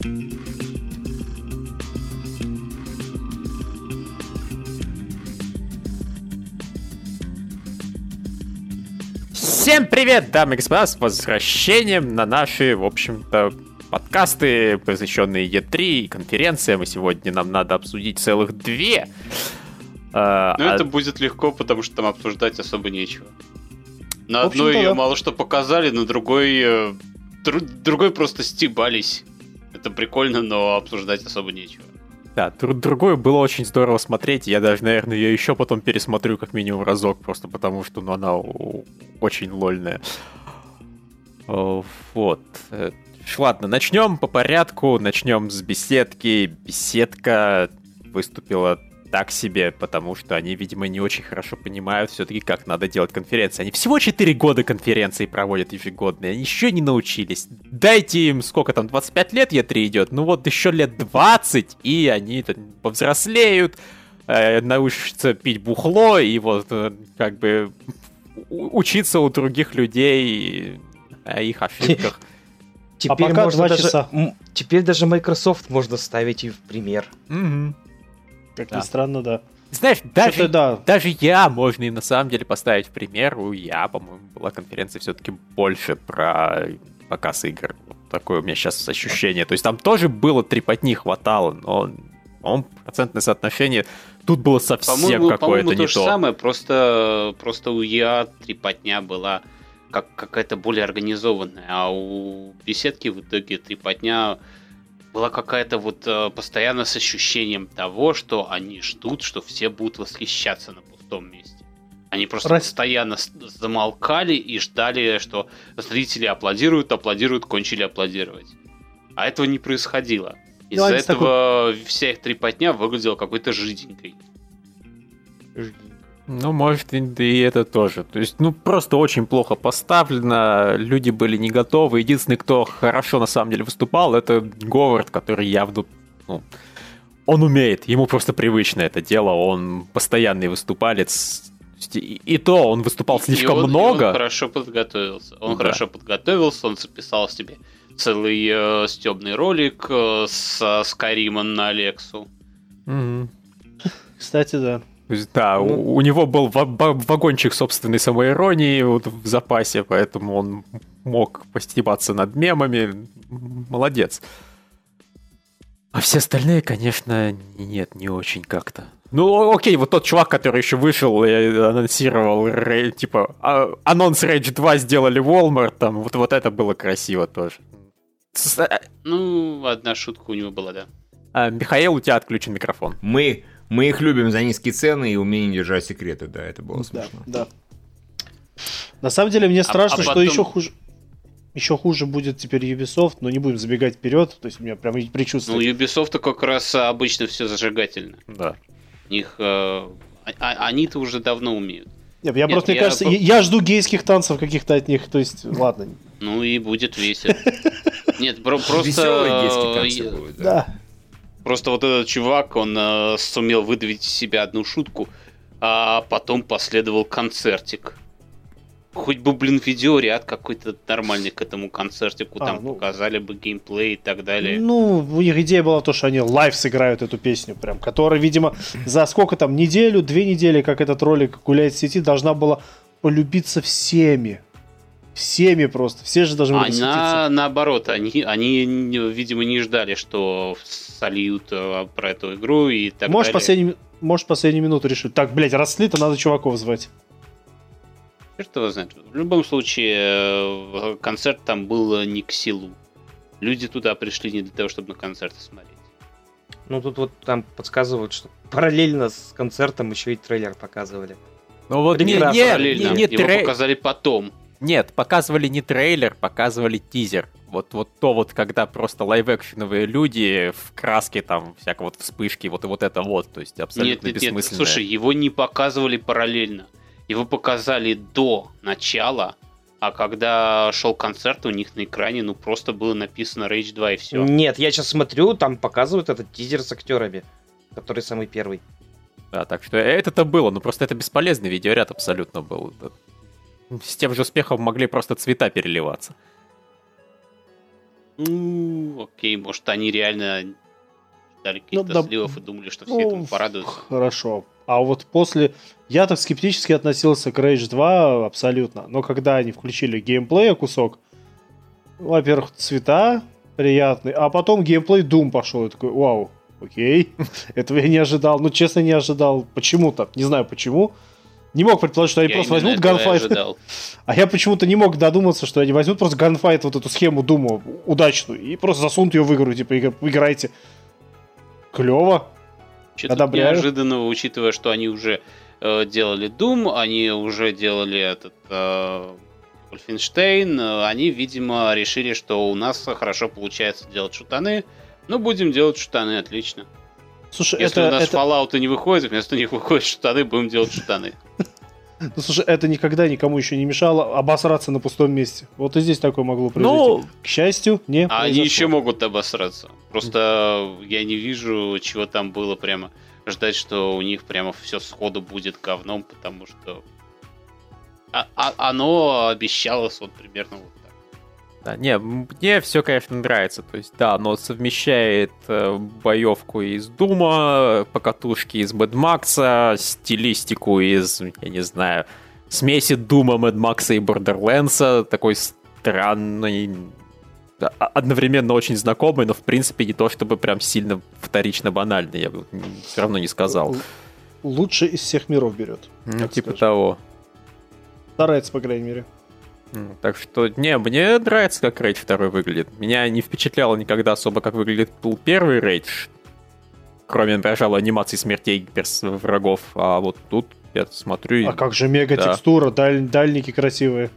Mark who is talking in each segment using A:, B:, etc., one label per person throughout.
A: Всем привет, дамы и господа, с возвращением на наши, в общем-то, подкасты, посвященные E3 и конференциям. И сегодня нам надо обсудить целых две.
B: А, ну, а... это будет легко, потому что там обсуждать особо нечего. На одной ее да. мало что показали, на другой... Э, дру, другой просто стебались. Это прикольно, но обсуждать особо нечего.
A: Да, другое было очень здорово смотреть. Я даже, наверное, ее еще потом пересмотрю как минимум разок, просто потому что ну, она очень лольная. Вот. Э, ладно, начнем по порядку. Начнем с беседки. Беседка выступила так себе, потому что они, видимо, не очень хорошо понимают все-таки, как надо делать конференции. Они всего 4 года конференции проводят ежегодные, они еще не научились. Дайте им, сколько там, 25 лет Е3 идет, ну вот еще лет 20, и они повзрослеют, э, научатся пить бухло, и вот э, как бы учиться у других людей о их ошибках.
C: Теперь, а можно даже, теперь даже Microsoft можно ставить и в пример.
A: Угу.
C: Как да. ни странно, да.
A: Знаешь, даже, да. даже я можно и на самом деле поставить в пример. У я, по-моему, была конференция все-таки больше про показ игр. Вот такое у меня сейчас ощущение. То есть там тоже было трепотни хватало, но он процентное соотношение тут было совсем какое-то по-моему, не то.
B: же самое, просто, просто у я трепотня была как какая-то более организованная, а у беседки в итоге трепотня была какая-то вот э, постоянно с ощущением того, что они ждут, что все будут восхищаться на пустом месте. Они просто Раз... постоянно замолкали и ждали, что зрители аплодируют, аплодируют, кончили аплодировать. А этого не происходило. Ну, Из-за этого такой... вся их трепотня выглядела какой-то жиденькой.
A: Ну, может, и это тоже. То есть, ну, просто очень плохо поставлено, люди были не готовы. Единственный, кто хорошо на самом деле выступал, это Говард, который явно, ну, он умеет, ему просто привычно это дело, он постоянный выступалец. И, и то он выступал слишком
B: и он,
A: много. И
B: он хорошо подготовился. Он да. хорошо подготовился, он записал себе целый э, стебный ролик э, с Скайримом на Алексу.
A: Угу.
C: Кстати, да.
A: Да, ну... у, у него был вагончик собственной самоиронии вот в запасе, поэтому он мог постебаться над мемами. Молодец. А все остальные, конечно, нет, не очень как-то. Ну, окей, вот тот чувак, который еще вышел и анонсировал, типа, а, анонс Rage 2 сделали Walmart, там, вот, вот это было красиво тоже.
B: Ну, одна шутка у него была, да.
A: А, Михаил, у тебя отключен микрофон.
D: Мы мы их любим за низкие цены и умение держать секреты, да, это было смешно.
C: Да, да. На самом деле мне страшно, а, а потом... что еще хуже. Еще хуже будет теперь Ubisoft, но не будем забегать вперед. То есть у меня прям предчувствие.
B: Ну, Ubisoft как раз обычно все зажигательно.
A: Да.
B: У них. Э, а, а, они-то уже давно умеют.
C: Нет, я Нет, просто, мне я... кажется, я, я жду гейских танцев каких-то от них. То есть, ладно.
B: Ну и будет весело. Нет, просто... Веселые гейские танцы
C: будут, да.
B: Просто вот этот чувак, он э, сумел выдавить из себя одну шутку, а потом последовал концертик. Хоть бы, блин, видеоряд какой-то нормальный к этому концертику, а, там ну, показали бы геймплей и так далее.
C: Ну, у них идея была то, что они live сыграют эту песню, прям, которая, видимо, за сколько там, неделю, две недели, как этот ролик гуляет в сети, должна была полюбиться всеми всеми просто. Все же должны были
B: Она, наоборот, они, они, видимо, не ждали, что сольют э, про эту игру и так
C: можешь
B: далее.
C: Последний, можешь последнюю минуту решить. Так, блядь, раз слито, надо чуваков звать.
B: Что его знает. В любом случае, э, концерт там был не к силу. Люди туда пришли не для того, чтобы на концерты смотреть.
C: Ну, тут вот там подсказывают, что параллельно с концертом еще и трейлер показывали.
A: Ну вот не, не,
B: параллельно. Не, не Его трей... показали потом.
A: Нет, показывали не трейлер, показывали тизер. Вот, вот то вот, когда просто лайв-экшеновые люди в краске там, всякого вот вспышки, вот и вот это вот, то есть абсолютно нет, нет, бессмысленно.
B: Нет, слушай, его не показывали параллельно. Его показали до начала, а когда шел концерт, у них на экране, ну, просто было написано Rage 2 и все.
C: Нет, я сейчас смотрю, там показывают этот тизер с актерами, который самый первый.
A: Да, так что это-то было, но просто это бесполезный видеоряд абсолютно был
B: с тем же успехом могли просто цвета переливаться. Ну, окей, может, они реально ждали
C: Ну,
B: каких-то
C: да,
B: сливов и думали, что все
C: ну,
B: этому порадуются.
C: Хорошо. А вот после... Я так скептически относился к Rage 2 абсолютно. Но когда они включили геймплея кусок, во-первых, цвета приятные, а потом геймплей Doom пошел. Я такой, вау, окей. Этого я не ожидал. Ну, честно, не ожидал. Почему-то. Не знаю почему. Не мог предположить, что они
B: Я
C: просто возьмут ганфайт. А я почему-то не мог додуматься, что они возьмут просто ганфайт, вот эту схему Дума удачную, и просто засунут ее в игру, типа, игра- играйте. Клево.
B: Что тут
C: Одобряю.
B: неожиданного, учитывая, что они уже э, делали Doom, они уже делали этот э, Wolfenstein, э, они, видимо, решили, что у нас хорошо получается делать шутаны. Ну, будем делать шутаны, отлично.
C: Слушай,
B: Если
C: это,
B: у нас
C: это-
B: Fallout не выходит, вместо них выходят шутаны, будем делать шутаны.
C: ну, слушай, это никогда никому еще не мешало обосраться на пустом месте. Вот и здесь такое могло произойти.
A: Ну,
C: К счастью, не
B: А они еще могут обосраться. Просто я не вижу, чего там было прямо ждать, что у них прямо все сходу будет говном, потому что а- а- оно обещалось вот примерно вот.
A: Да, не, мне все, конечно, нравится. То есть, да, оно совмещает э, боевку из Дума, покатушки из Mad Max, стилистику из, я не знаю, смеси Дума, Mad Max и Borderlands, такой странный, одновременно очень знакомый, но в принципе не то, чтобы прям сильно вторично банальный, я бы все равно не сказал.
C: Лучше из всех миров берет.
A: Ну, типа
C: скажем.
A: того.
C: Старается, по крайней мере.
A: Так что, не, мне нравится, как рейд второй выглядит. Меня не впечатляло никогда особо, как выглядит был первый рейд. Кроме, пожалуй, анимации смертей перс- врагов. А вот тут я смотрю и...
C: А как же мега
A: Да.
C: текстура, даль- дальники красивые.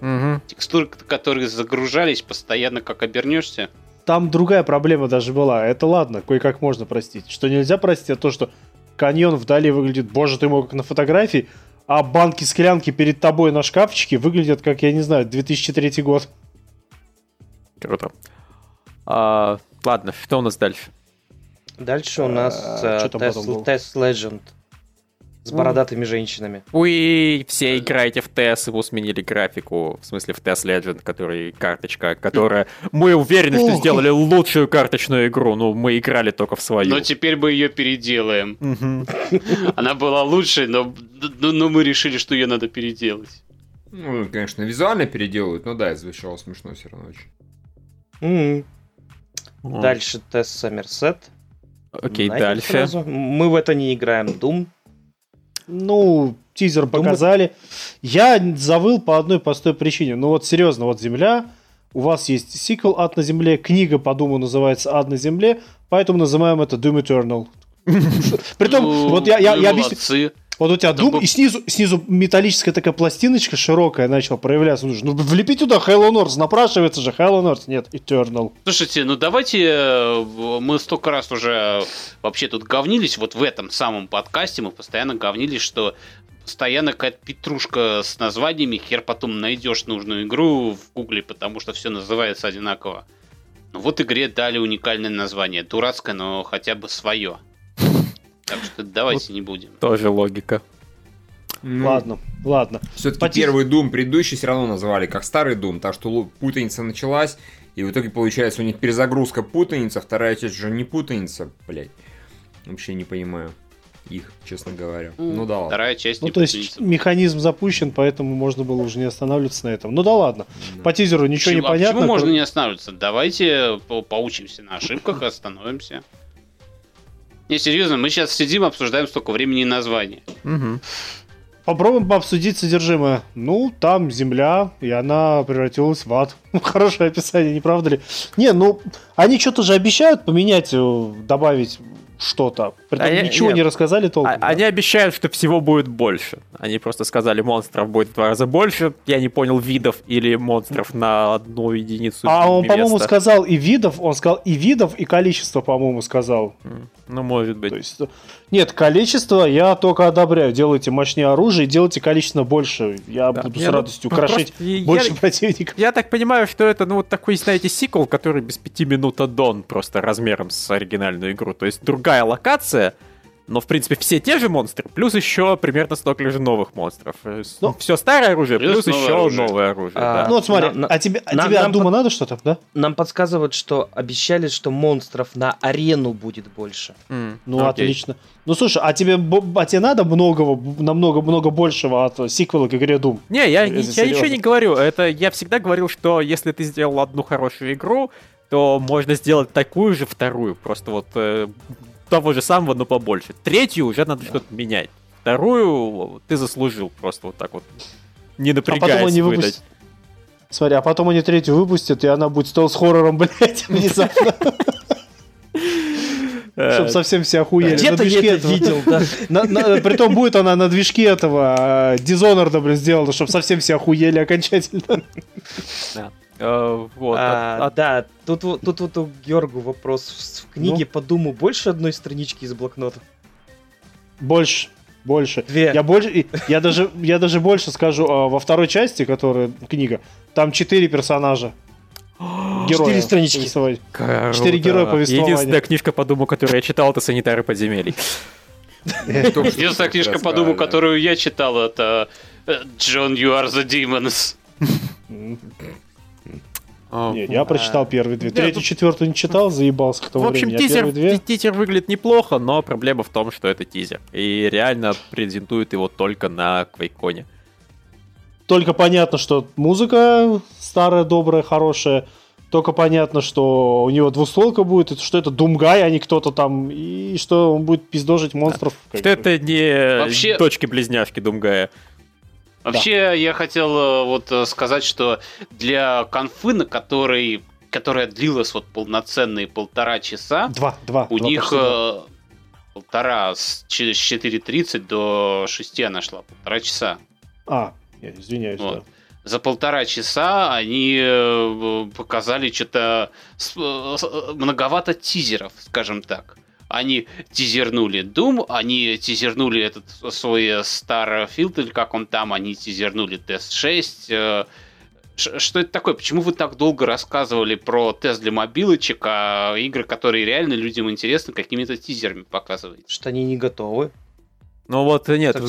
A: Мгм.
B: Текстуры, которые загружались, постоянно как обернешься.
C: Там другая проблема даже была. Это ладно, кое-как можно простить. Что нельзя простить, это то, что каньон вдали выглядит, боже ты мой, как на фотографии, а банки-склянки перед тобой на шкафчике выглядят, как, я не знаю, 2003 год.
A: Круто. А, ладно, что у нас дальше?
E: Дальше у нас
C: А,
E: э,
C: было?
E: Тест Legend с бородатыми женщинами.
A: Вы все играете в TES, его сменили графику, в смысле в TES Legend, который карточка, которая... Мы уверены, что сделали лучшую карточную игру, ну, мы играли только в свою.
B: Но теперь мы ее переделаем. Она была лучшей, но, но, но мы решили, что ее надо переделать.
D: Ну, конечно, визуально переделают, но да, звучало смешно все равно очень.
E: Дальше тест Сомерсет.
A: Окей, дальше.
E: сразу. Мы в это не играем. Doom.
C: Ну, тизер показали. Я завыл по одной простой причине. Ну вот серьезно, вот Земля, у вас есть сиквел «Ад на Земле», книга по Думу называется «Ад на Земле», поэтому называем это Doom Eternal. Притом,
B: Ну,
C: вот я объясню. Вот у тебя
B: бы-
C: и снизу, снизу металлическая такая пластиночка широкая начала проявляться. Ну, ну влепи туда Halo North, напрашивается же Halo North. Нет, Eternal.
B: Слушайте, ну давайте, э, мы столько раз уже вообще тут говнились, вот в этом самом подкасте мы постоянно говнились, что постоянно какая-то петрушка с названиями, хер потом найдешь нужную игру в гугле, потому что все называется одинаково. Ну вот игре дали уникальное название, дурацкое, но хотя бы свое. Так что давайте не будем.
A: Тоже логика.
D: Ну,
C: Ладно, ладно.
D: Все-таки
C: Потис-
D: первый Doom предыдущий все равно назвали как старый Doom, так что путаница началась, и в итоге получается у них перезагрузка путаница, вторая часть уже не путаница, блять. Вообще не понимаю их, честно говоря. Ну да ладно.
B: Вторая часть
C: Ну,
B: не
C: то есть
B: путаница.
C: механизм запущен, поэтому можно было уже не останавливаться на этом. Ну да ладно.
D: Да.
C: По тизеру ничего не
B: Почему- а
C: понятно.
B: почему можно не останавливаться? Давайте по- поучимся на ошибках и остановимся. Не, серьезно, мы сейчас сидим, обсуждаем столько времени и названия.
A: Мгм.
C: Попробуем обсудить содержимое. Ну, там земля, и она превратилась в ад. Хорошее описание, не правда ли? Не, ну, они что-то же обещают поменять, э, добавить что-то. Притом
A: я-
C: ничего
A: нет.
C: не рассказали толком.
A: А-
C: да?
A: Они обещают, что всего будет больше. Они просто сказали, монстров будет в два раза больше. Я не понял, видов или монстров на одну единицу
C: А он, по-моему, сказал и видов, он сказал и видов, и количество, по-моему, сказал.
A: Ну, может быть.
C: То есть, нет, количество я только одобряю. Делайте мощнее оружие, делайте количественно больше. Я
A: Да.
C: буду
A: Не,
C: с
A: ну,
C: радостью
A: просто
C: украшать
A: я-
C: больше противников.
A: Я так понимаю, что это, ну, вот такой, знаете, сиквел, который без пяти минут аддон, просто размером с оригинальную игру. То есть другая локация, Но, в принципе, все те же монстры, плюс еще примерно столько же новых монстров.
C: Ну,
A: все старое оружие,
B: плюс
A: плюс,
B: новое
A: еще
B: оружие.
A: новое оружие.
E: А,
A: да.
C: Ну вот смотри,
E: на- на-
C: а тебе, а
E: нам-
C: тебе от
E: нам
C: Дума
E: под-
C: надо что-то, да?
E: Нам подсказывают, что обещали, что монстров на арену будет больше.
A: М,
C: Ну,
A: окей.
C: отлично. Ну, слушай, а тебе, а тебе надо многого, намного-много большего от э, сиквела к игре Doom?
A: Не, я, я
C: серьезно.
A: ничего не говорю. Это я всегда говорил, что если ты сделал одну хорошую игру, то можно сделать такую же вторую. Просто вот э, того же самого, но побольше. Третью уже надо что-то менять. Вторую ты заслужил просто вот так вот. Не
C: А потом
A: напрягаясь
C: они
A: выдать.
C: выпустят... Смотри, а потом они третью выпустят, и она будет стелс-хоррором, блядь, внезапно.
A: Э,
C: Чтобы совсем все охуели.
E: Где-то я это видел, да.
C: На- на- Притом будет она на движке этого Дизонорда, блин, сделана, чтобы совсем все охуели окончательно.
A: э, вот.
E: А,
A: а- а-
E: Да, тут, вот- тут вот у Георгу вопрос. В- книге
C: Ну?
E: по Думу больше одной странички из блокнота?
C: Больше, больше.
E: Две.
C: Я больше, я даже, я даже больше скажу, а, во второй части, которая книга, там четыре персонажа. Героя
E: Четыре странички.
C: Четыре героя повествования.
A: Единственная книжка по Думу, которую я читал, это «Санитары подземелий».
B: Единственная книжка по. Думу, которую я читал, это э, John, You Are the Demons.
C: М,
A: А,
C: Не, я прочитал первые две.
A: Нет,
C: Третью, четвертую не читал, заебался к тому
A: В общем, тизер, тизер выглядит неплохо, но проблема в том, что это тизер. И реально презентуют его только на Квейконе.
C: Только понятно, что музыка старая, добрая, хорошая. Только понятно, что у него двустволка будет, и что это Думгай, а не кто-то там, и что он будет пиздожить монстров. как
A: Что это не
B: Вообще-
A: дочки-близняшки Думгая.
B: Вообще, я хотел э, вот э, сказать, что для конфы, на которой, которая длилась вот полноценные полтора часа,
C: Два, два.
B: у
C: два,
B: них
C: два.
B: э, полтора, с ч- с 4.30 до 6 она шла, полтора часа.
C: А, нет, извиняюсь,
B: Вот.
C: да.
B: За полтора часа они показали что-то многовато тизеров, скажем так. Они тизернули Doom, они тизернули этот свой э, Starfield, или как он там, они тизернули Тест 6. э, Ш- Что это такое? Почему вы так долго рассказывали про тест для мобилочек, а игры, которые реально людям интересны, какими-то тизерами показываете?
E: Что они не готовы.
A: Ну вот, нет.
E: Так,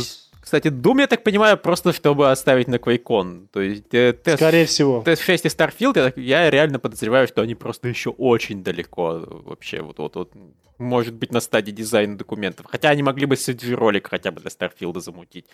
A: Кстати, Doom, я так понимаю, просто чтобы оставить на Квейкон. То есть э, тест,
C: Скорее всего.
A: тест 6 и Starfield, я, я реально подозреваю, что они просто еще очень далеко вообще. Вот, вот, вот, может быть, на стадии дизайна документов. Хотя они могли бы CG-ролик хотя бы для Старфилда замутить.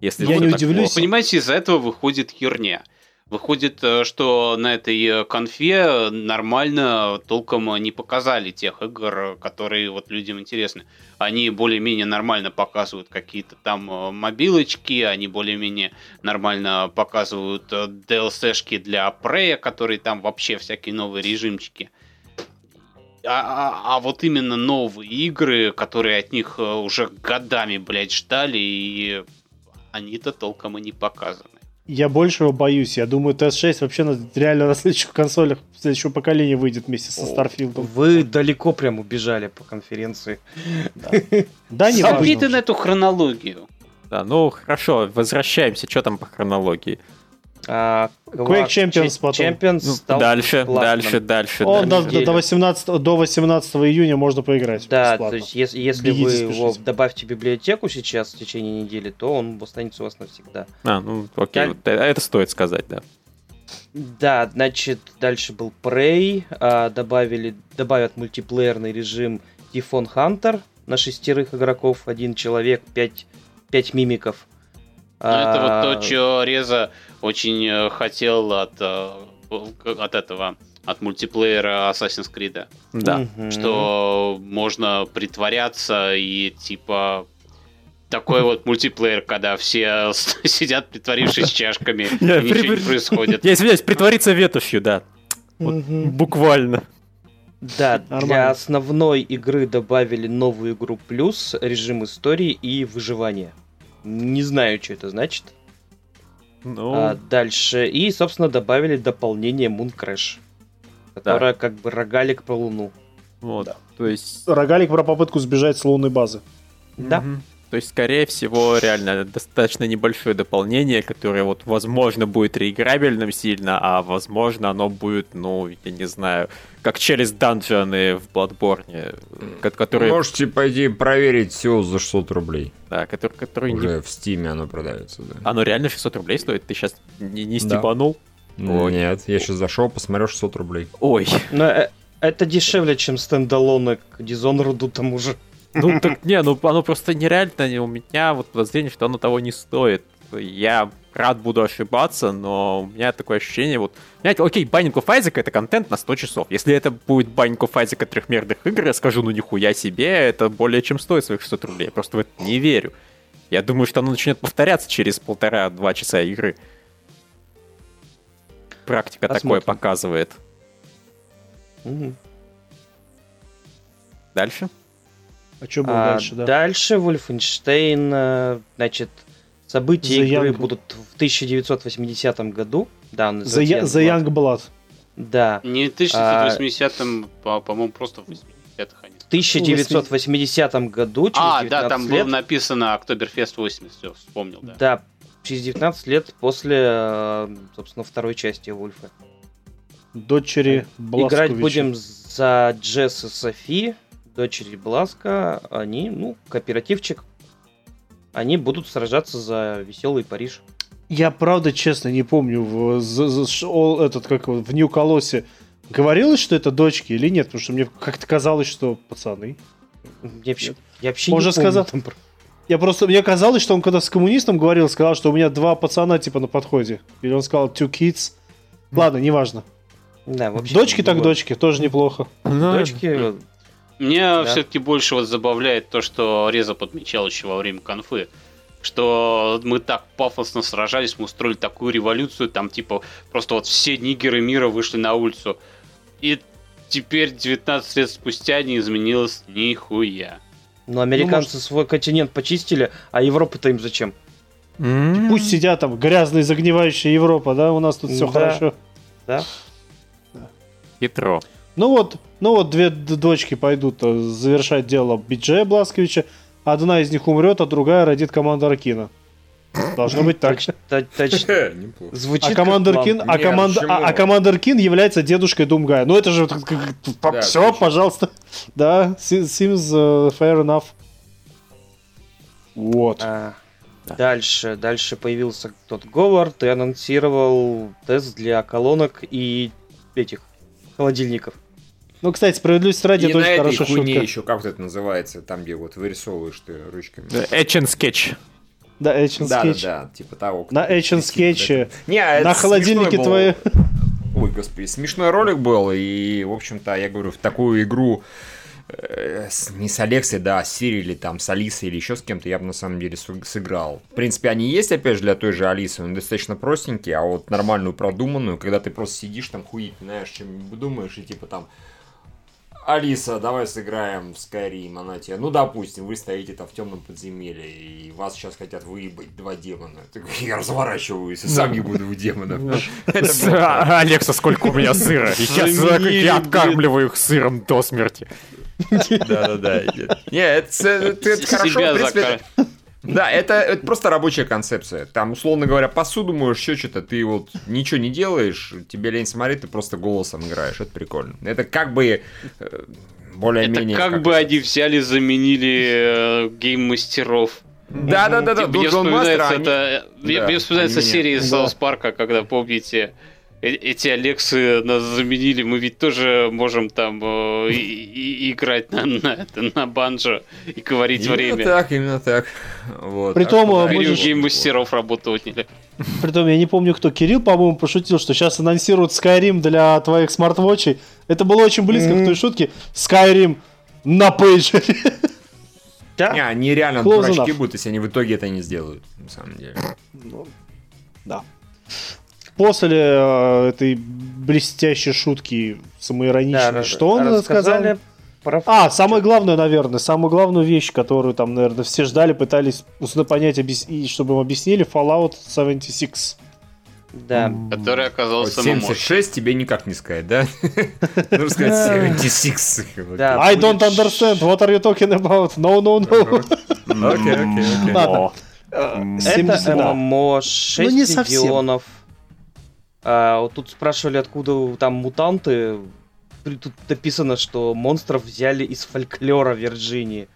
A: Если
C: Я не удивлюсь.
A: плохо.
B: Понимаете, из-за этого выходит херня. Выходит, э, что на этой э, конфе нормально толком не показали тех игр, которые вот людям интересны. Они более-менее нормально показывают какие-то там э, мобилочки, они более-менее нормально показывают э, DLC-шки для Prey, которые там вообще всякие новые режимчики. А, а- а вот именно новые игры, которые от них э, уже годами, блядь, ждали, и они-то толком и не показаны.
C: Я большего боюсь. Я думаю, TS6 вообще на, реально на следующих консолях следующего поколения выйдет вместе со Старфилдом.
E: Вы далеко прям убежали по конференции.
C: Да, не важно.
B: на эту хронологию.
A: Да, ну хорошо, возвращаемся. Что там по хронологии?
E: А,
C: Quake Champions потом.
E: Champions
A: Ну,
E: стал
A: дальше, дальше, дальше,
C: Он до,
A: дальше.
C: до 18, до 18 июня можно поиграть.
E: Да,
C: бесплатно.
E: то есть если, если
C: Бегите,
E: вы
C: спешите.
E: его добавьте в библиотеку сейчас в течение недели, то он останется у вас навсегда.
A: А, ну окей, вот э- это стоит сказать, да.
E: Да, значит, дальше был Prey, а, добавили, добавят мультиплеерный режим Typhon Hunter на шестерых игроков, один человек, пять, пять мимиков.
B: Ну, это вот
E: А,
B: то, что Реза очень э, хотел от, э, от этого, от мультиплеера Assassin's Creed.
A: Да.
E: мгм.
B: Что можно притворяться и типа такой вот мультиплеер, когда все сидят, притворившись чашками, и ничего не происходит.
A: Я извиняюсь, притвориться ветошью, да. Буквально.
E: Да, для основной игры добавили новую игру плюс, режим истории и выживания. Не знаю, что это значит.
A: Ну,
E: А, дальше. И, собственно, добавили дополнение Moon Crash. Которая как бы рогалик про Луну.
A: вот.
C: да.
A: То есть...
C: Рогалик про попытку сбежать с лунной базы.
E: Да.
A: Мгм. То есть, скорее всего, реально достаточно небольшое дополнение, которое вот, возможно, будет реиграбельным сильно, а возможно, оно будет, ну, я не знаю, как через данжены в Bloodborne, ко- которые...
D: Можете пойти проверить всего за 600 рублей.
A: Да, который, который не-
D: Уже в Steam'е оно продается, да.
A: Оно реально 600 рублей стоит? Ты сейчас не, не
D: Да.
A: стебанул? Ой.
D: Нет, я сейчас зашел, посмотрел 600 рублей.
A: Ой.
E: Но э, это дешевле, чем стендалоны к Dishonored тому же.
A: Ну так не, ну оно просто нереально, у меня вот подозрение, что оно того не стоит. Я рад буду ошибаться, но у меня такое ощущение, вот, знаете, окей, Binding of Isaac это контент на 100 часов. Если это будет Binding of Isaac трехмерных игр, я скажу, ну нихуя себе, это более чем стоит своих 600 рублей. Я просто в это не верю. Я думаю, что оно начнет повторяться через полтора-два часа игры. Практика такое
E: Посмотрим.
A: показывает.
E: Мгм.
A: Дальше?
C: А что было
E: А
C: дальше, да?
E: Дальше Wolfenstein, э, значит, события
C: The
E: игры
C: Young-
E: будут в 1980 году. Да, он
C: The, Ya- The
E: Youngblood.
C: Young Blood.
E: Да.
B: Не в 1980-м, по- по-моему, просто в 80-х они.
E: В 1980 году, через
B: А,
E: 19
B: да, там
E: лет,
B: было написано Октоберфест 80, все, вспомнил, да.
E: да, через 19 лет после, э, собственно, второй части Вульфа.
C: Дочери Бласковича.
E: Играть будем за Джесс и Софи, дочери Бласка. Они, ну, кооперативчик. Они будут сражаться за веселый Париж.
C: Я правда, честно, не помню, в, за- за- ш- о, этот, как в Нью-Колосе говорилось, что это дочки или нет, потому что мне как-то казалось, что пацаны.
E: Я вообще, я вообще
C: Он
E: не помню
C: сказал-
E: там
C: Я просто, мне казалось, что он когда с коммунистом говорил, сказал, что у меня два пацана типа на подходе. Или он сказал two kids. Ладно, неважно.
E: Да, вообще
C: Дочки так дочки, тоже неплохо.
A: Ну,
E: Дочки,
B: Меня
E: Да.
B: все-таки больше вот забавляет то, что Реза подмечал еще во время конфы. Что мы так пафосно сражались, мы устроили такую революцию, там типа просто вот все нигеры мира вышли на улицу. И теперь 19 лет спустя не изменилось нихуя.
E: ну, американцы свой континент почистили, а Европа-то им зачем?
A: м,
C: Пусть сидят там, грязная, загнивающая Европа, да, у нас тут все
E: Да.
C: хорошо.
E: Да?
A: Хитро.
C: Ну вот, ну вот две дочки пойдут э, завершать дело Биджея Бласковича. Одна из них умрет, а другая родит командора Кина. Должно быть так.
E: Точно. Звучит
C: А
E: план.
C: Кин, а, команда, а, а командор Кин является дедушкой Думгая. Ну это же
D: Да,
C: все, пожалуйста. Да, se- seems uh, fair enough. Вот.
E: А, Дальше, дальше появился Тодд Говард и анонсировал TES для колонок и этих холодильников.
C: Ну, кстати, справедливости ради,
D: И
C: это
D: на
C: очень
D: этой
C: хорошая
D: хуйне
C: шутка.
D: еще, как вот это называется, там, где вот вырисовываешь ты ручками.
A: Etch A Sketch.
C: Да, Эчен
D: Да, да,
C: скетч.
D: да, типа того.
C: На Эчен скетче.
D: Не, а
C: На холодильнике твои.
D: Ой, господи, смешной ролик был, и, в общем-то, я говорю, в такую игру э, с- не с Алексой, да, а с Сири или там с Алисой или еще с кем-то я бы на самом деле сыграл. В принципе, они есть, опять же, для той же Алисы, он достаточно простенький, а вот нормальную, продуманную, когда ты просто сидишь там хуить, знаешь, чем думаешь, и типа там Алиса, давай сыграем в Skyrim, она тебе, ну, допустим, вы стоите там в темном подземелье, и вас сейчас хотят выебать два демона. Я разворачиваюсь, и сам ебу двух демонов.
A: А, Алекса, сколько у меня сыра? Я откармливаю их сыром до смерти.
D: Да-да-да. Не, это, хорошо, в принципе, Да, это, это просто рабочая концепция. Там, условно говоря, посуду моешь, еще что-то, ты вот ничего не делаешь, тебе лень смотреть, ты просто голосом играешь. Это прикольно. Это как бы э,
B: Это
D: более-менее...
B: как бы они взяли, заменили э, гейм-мастеров.
D: Да-да-да,
B: Типа, мне
D: Dungeon Master,
B: вспоминается, это, мне-
D: Да,
B: мне вспоминается серия из
C: Да.
B: Саус Парка, когда, помните, э- эти Алексы нас заменили, мы ведь тоже можем там э, и- и- играть на, на, это, на банджо и говорить
D: Именно
B: время.
D: так, именно так. Вот,
C: Притом,
D: так что, да,
B: Теперь у
C: можешь-
B: гейм-мастеров работу отняли.
C: Притом, я не помню, кто Кирилл, по-моему, пошутил, что сейчас анонсируют Skyrim для твоих смарт-вотчей. Это было очень близко к той шутке. Skyrim на пейджере.
E: Да?
D: Не, они реально
C: Close
D: дурачки
C: enough.
D: будут, если они в итоге это не сделают, на самом деле.
C: Ну, Да. После э, этой блестящей шутки самоироничной,
E: Да,
C: что он сказал?
E: Про...
C: А, самое главное, наверное, самую главную вещь, которую там, наверное, все ждали, пытались ус- понять, объяс- и чтобы им объяснили, Fallout 76.
E: Да.
B: Который оказался ММО.
D: 76 тебе никак не сказать, да? Нужно сказать 76. Вот.
E: Да.
C: I don't understand. What are you talking about? No, no, no.
D: Окей, окей, окей.
C: Ладно.
E: Это
C: 70, да.
E: ММО 6
C: Ну,
E: миллионов. А, вот тут спрашивали, откуда там мутанты. Тут написано, что монстров взяли из фольклора Вирджинии.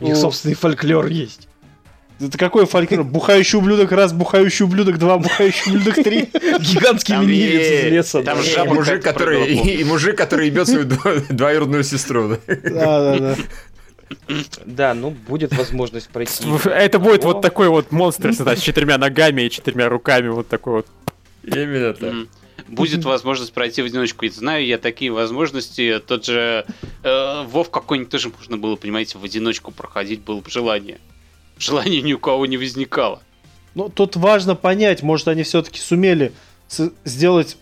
E: У них
C: О.
E: собственный фольклор есть.
C: Это какой фольклор? Бухающий ублюдок раз, бухающий ублюдок два, бухающий ублюдок три.
E: Гигантский
B: Там
E: ленивец из леса.
B: там жаба
D: мужик, который, и, мужик, который ебет свою дво- двоюродную сестру. да.
C: Да, да, да.
E: Ну будет возможность пройти.
A: Это будет вот такой вот монстр с четырьмя ногами и четырьмя руками, вот такой вот.
D: Именно так.
B: Мгм. Будет возможность пройти в одиночку. И знаю я такие возможности. Тот же э, Вов какой-нибудь тоже можно было, понимаете, в одиночку проходить было бы желание. Желания ни у кого не возникало.
C: Ну, тут важно понять, может, они все-таки сумели с- сделать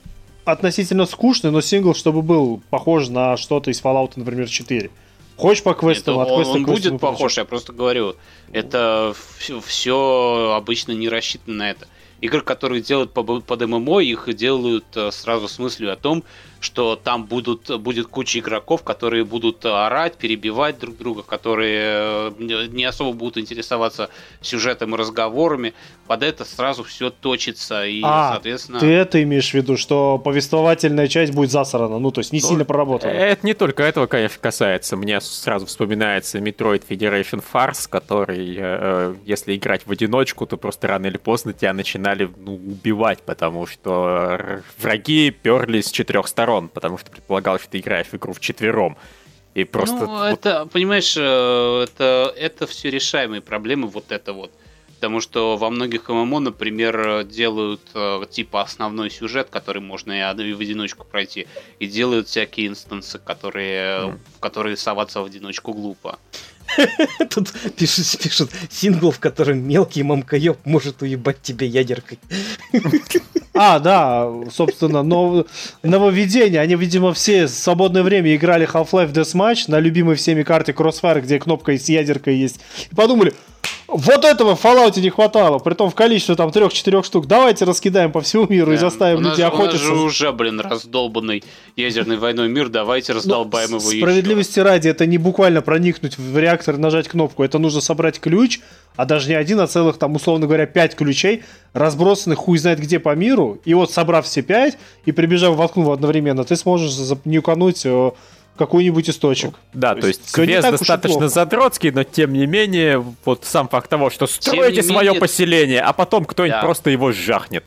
C: относительно скучный, но сингл, чтобы был похож на что-то из Fallout, например, 4. Хочешь по квестам,
B: Это
C: от
B: он,
C: квеста
B: он
C: квесту
B: будет похож, я просто говорю. Это все обычно не рассчитано на это. Игры, которые делают по- под ММО, их делают э, сразу с мыслью о том, что там будут, будет куча игроков, которые будут орать, перебивать друг друга, которые э, не особо будут интересоваться сюжетом и разговорами. Под это сразу все точится. И,
C: А,
B: соответственно...
C: Ты это имеешь в виду, что повествовательная часть будет засрана, ну, то есть не
A: Ну,
C: сильно проработана.
A: Это не только этого, конечно, касается. Мне сразу вспоминается Metroid Federation Farce, который, э, э, если играть в одиночку, то просто рано или поздно тебя начинали ну, убивать, потому что э, враги перли с четырех сторон, потому что предполагалось, что ты играешь в игру в четвером. И просто...
B: Ну,
A: вот-
B: это, понимаешь, э, это, это все решаемые проблемы, вот это вот. Потому что во многих ММО, например, делают э, типа основной сюжет, который можно и в одиночку пройти, и делают всякие инстансы, которые,
A: Мгм.
B: в которые соваться в одиночку глупо.
E: Тут пишут, пишут сингл, в котором мелкий мамкоёб может уебать тебя ядеркой.
C: А, да, собственно, нов- нововведение. Они, видимо, все в свободное время играли Half-Life Deathmatch на любимой всеми карте Crossfire, где кнопка с ядеркой есть. И подумали, вот этого в Fallout не хватало, притом в количестве там трех-четырех штук. Давайте раскидаем по всему миру и
B: Да.
C: заставим
B: у нас,
C: людей
B: же- у нас
C: охотиться.
B: же уже, блин, раздолбанный ядерной войной мир, давайте
C: Ну,
B: раздолбаем его
C: с-
B: еще.
C: Справедливости ради, это не буквально проникнуть в реактор и нажать кнопку. Это нужно собрать ключ, а даже не один, а целых там, условно говоря, пять ключей, разбросанных хуй знает где по миру. И вот собрав все пять и прибежав воткнув одновременно, ты сможешь нюкануть э, какой-нибудь источник.
A: Да,
C: То
A: то
C: есть
A: квест достаточно задротский, но тем не менее, вот сам факт того, что стройте
B: не
A: свое
B: менее-
A: поселение, а потом кто-нибудь
B: Да.
A: просто его жахнет.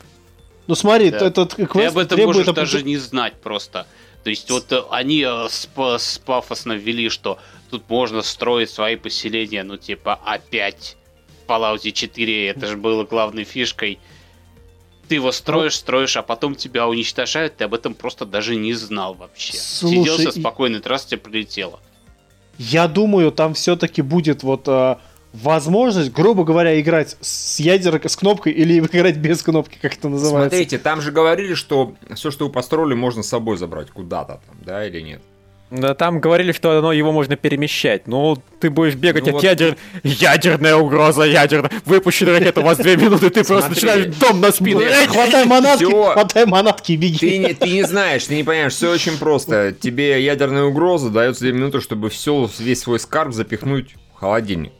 C: Ну смотри,
B: Да.
C: этот
B: Ты
C: квест
B: об этом
C: требует...
B: можешь
C: определен-
B: даже не знать просто. То есть вот э, они э, спа- с- пафосно ввели, что тут можно строить свои поселения, ну типа опять в Fallout 4, это же было главной фишкой. Ты его строишь, строишь, а потом тебя уничтожают, ты об этом просто даже не знал вообще.
C: Слушай,
B: Сидел себе
C: и-
B: спокойно, раз тебе прилетело.
C: Я думаю, там все-таки будет вот э, возможность, грубо говоря, играть с ядеркой, с кнопкой или играть без кнопки, как это называется.
D: Смотрите, там же говорили, что все, что вы построили, можно с собой забрать куда-то там, да, или нет?
A: Да, там говорили, что оно, его можно перемещать. Ну, ты будешь бегать
D: Ну
A: от
D: вот-
A: ядер... Ядерная угроза, ядерная. Выпущена ракета, у вас две минуты, ты просто начинаешь дом на спину.
C: Ну, Хватай манатки, хватай манатки и беги.
D: Ты не, ты не знаешь, ты не понимаешь, все очень просто. Тебе ядерная угроза дается 2 минуты, чтобы все, весь свой скарб запихнуть в холодильник.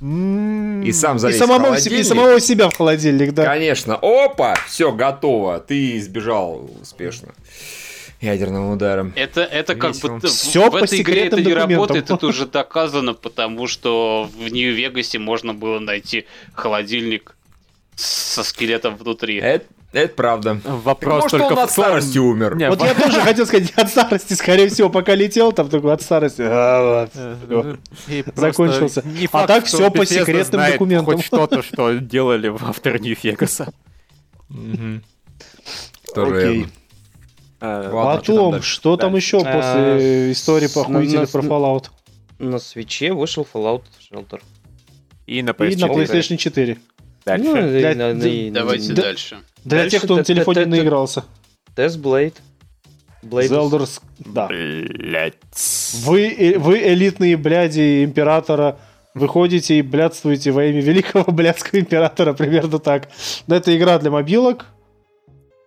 A: М,
D: И сам
C: И
D: залезть в
C: самому, себе,
D: холодильник.
C: и самого себя в холодильник, да.
D: Конечно. Опа, все, готово. Ты избежал успешно ядерного удара.
B: Это, это как
D: Весело.
B: бы т- в-
C: по
B: этой игре это не работает, это уже доказано, потому что в Нью-Вегасе можно было найти холодильник со скелетом внутри.
D: Это, это правда.
A: Вопрос
D: Может,
A: только
D: он
A: в
D: от старости умер.
A: Не,
C: Вот
A: во-
C: я тоже хотел сказать, от старости, скорее всего, пока летел, там такой от старости. а, вот, Закончился.
A: не
C: А
A: факт,
C: так
A: что
C: всё по секретным
A: знает
C: документам.
A: Хоть что-то, что делали в автор Нью-Вегаса.
C: Окей.
A: А,
D: Ладно, там
C: Потом, что там еще после
E: А,
C: истории похуительных про Fallout?
E: На свече вышел Fallout Shelter.
A: И на
C: И на
A: PS4.
C: PlayStation 4.
A: Дальше.
E: Ну,
C: Для-
E: на-
C: для-
E: и-
B: Давайте
C: Да.
B: дальше.
C: Для
E: Дальше
C: тех, кто на телефоне наигрался.
E: Test Blade. Blade.
C: Zelda, Sk- да.
A: Блять.
C: Вы, э- вы элитные бляди императора, выходите и блядствуете во имя великого блядского императора, примерно так. Но это игра для мобилок.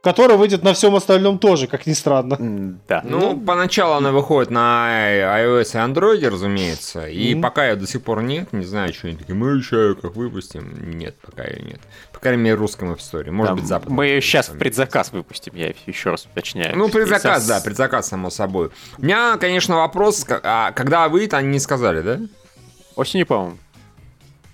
C: Которая выйдет на всем остальном тоже, как ни странно.
A: Да.
D: Ну, поначалу она выходит на iOS и Android, разумеется. И
C: Мгм.
D: пока ее до сих пор нет, не знаю, что они такие, мы еще как выпустим. Нет, пока ее нет. По крайней мере, в русском App Store. Может
A: Там
D: быть, запад.
A: мы ее сейчас в предзаказ выпустим, я еще раз уточняю.
D: Ну,
A: И
D: предзаказ,
A: со-
D: да, предзаказ, само собой. У меня, конечно, вопрос, а когда выйдет, они не сказали, да?
A: Осенью, по-моему.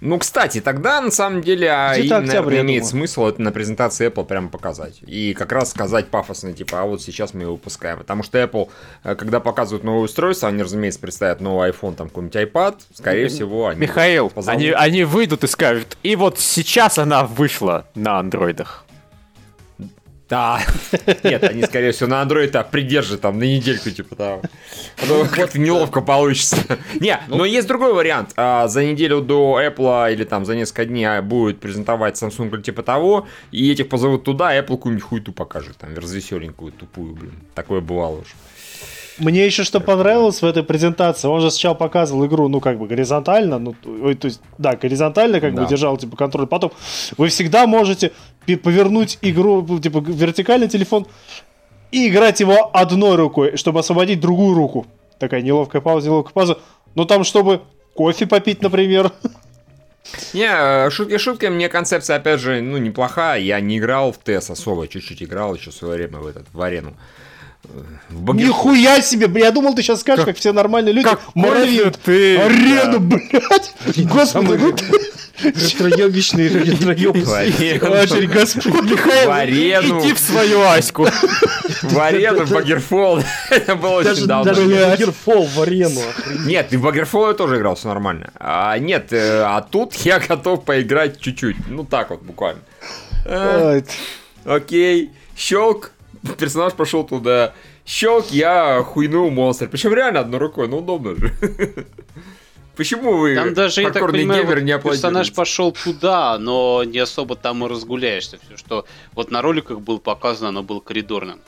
D: Ну, кстати, тогда на самом деле а, им, наверное, имеет
C: думаю.
D: смысл это на презентации Apple прямо показать. И как раз сказать пафосно, типа, а вот сейчас мы его выпускаем. Потому что Apple, э, когда показывают новое устройство, они, разумеется, представят новый iPhone, там какой-нибудь iPad, скорее всего, они...
A: Михаил,
D: позовут.
A: они, они выйдут и скажут, и вот сейчас она вышла на андроидах.
D: Да. Нет, они, скорее всего, на Android так придержат там на недельку, типа того. А то как-то неловко получится. Не, но есть другой вариант. А, За неделю до Apple или там за несколько дней а, будет презентовать Samsung или типа того, и этих позовут туда, а Apple какую-нибудь хуйту покажет, там, развеселенькую, тупую, блин. Такое бывало уже.
C: Мне еще что понравилось в этой презентации, он же сначала показывал игру, ну, как бы горизонтально, ну, ой, то есть, да, горизонтально, как
D: Да.
C: бы держал, типа, контроль. Потом вы всегда можете повернуть игру, ну, типа, вертикальный телефон и играть его одной рукой, чтобы освободить другую руку. Такая неловкая пауза, неловкая пауза. Ну, там, чтобы кофе попить, например.
D: Не, э, шутки шутками, мне концепция, опять же, ну, неплохая. Я не играл в ТЭС особо, чуть-чуть играл еще в свое время в этот, в арену. В Багер-
C: Нихуя себе, бля, я думал, ты сейчас скажешь, как, все нормальные люди. Моровин.
A: ты!
C: Арену, блядь! Господи, ну ты-
E: Ретроебищный ретроеб.
D: В арену.
C: Очень Господь,
D: В арену.
A: Иди в свою Аську.
D: В арену, в Багерфол. Это было очень давно.
E: даже не. Багерфол в арену.
D: Нет, и в Багерфол я тоже играл, все нормально. А нет, э, а тут я готов поиграть чуть-чуть. Ну так вот, буквально. Э, Окей, щелк, персонаж пошел туда. Щелк, я хуйнул монстр. Причем реально одной рукой, ну удобно же. Почему вы,
B: Там даже, я так понимаю,
D: геймер, не
B: персонаж пошел туда, но не особо там и разгуляешься. Все, что вот на роликах было показано, оно было коридорным.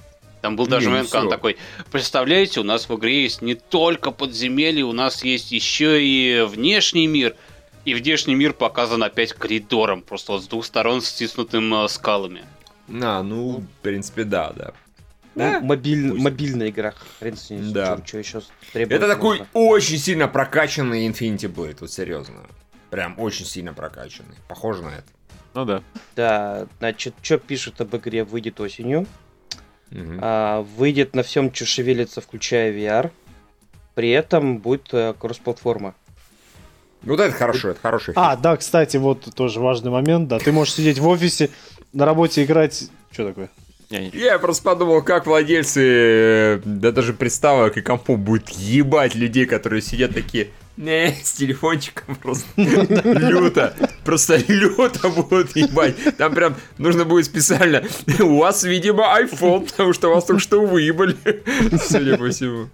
B: Там был даже
D: Не, ну
B: момент, когда он такой, представляете, у нас в игре есть не только подземелье, у нас есть еще и внешний мир. И внешний мир показан опять коридором, просто вот с двух сторон стиснутым э, скалами.
D: А, ну, в принципе, да, да.
E: Ну, мобиль-
D: пусть.
E: мобильная игра. Хрен с ней.
D: Да.
E: Что еще требуется?
D: Это такой
E: можно.
D: очень сильно прокачанный Infinity Blade, вот серьезно. Прям очень сильно прокачанный. Похоже на это.
A: Ну да.
E: Да, значит, что пишут об игре, выйдет осенью.
D: Мгм.
E: А, выйдет на всем, что шевелится, включая VR. При этом будет э, кросс-платформа.
D: Вот это хорошо, это хороший
C: А, да, кстати, вот тоже важный момент, да. Ты можешь сидеть в офисе, на работе играть... Что такое?
A: Я
D: просто подумал, как владельцы, э, да даже приставок и компов будет ебать людей, которые сидят такие, не, с телефончиком просто люто, просто люто будут ебать. Там прям нужно будет специально, у вас, видимо, iPhone, потому что вас только что выебали, судя по всему.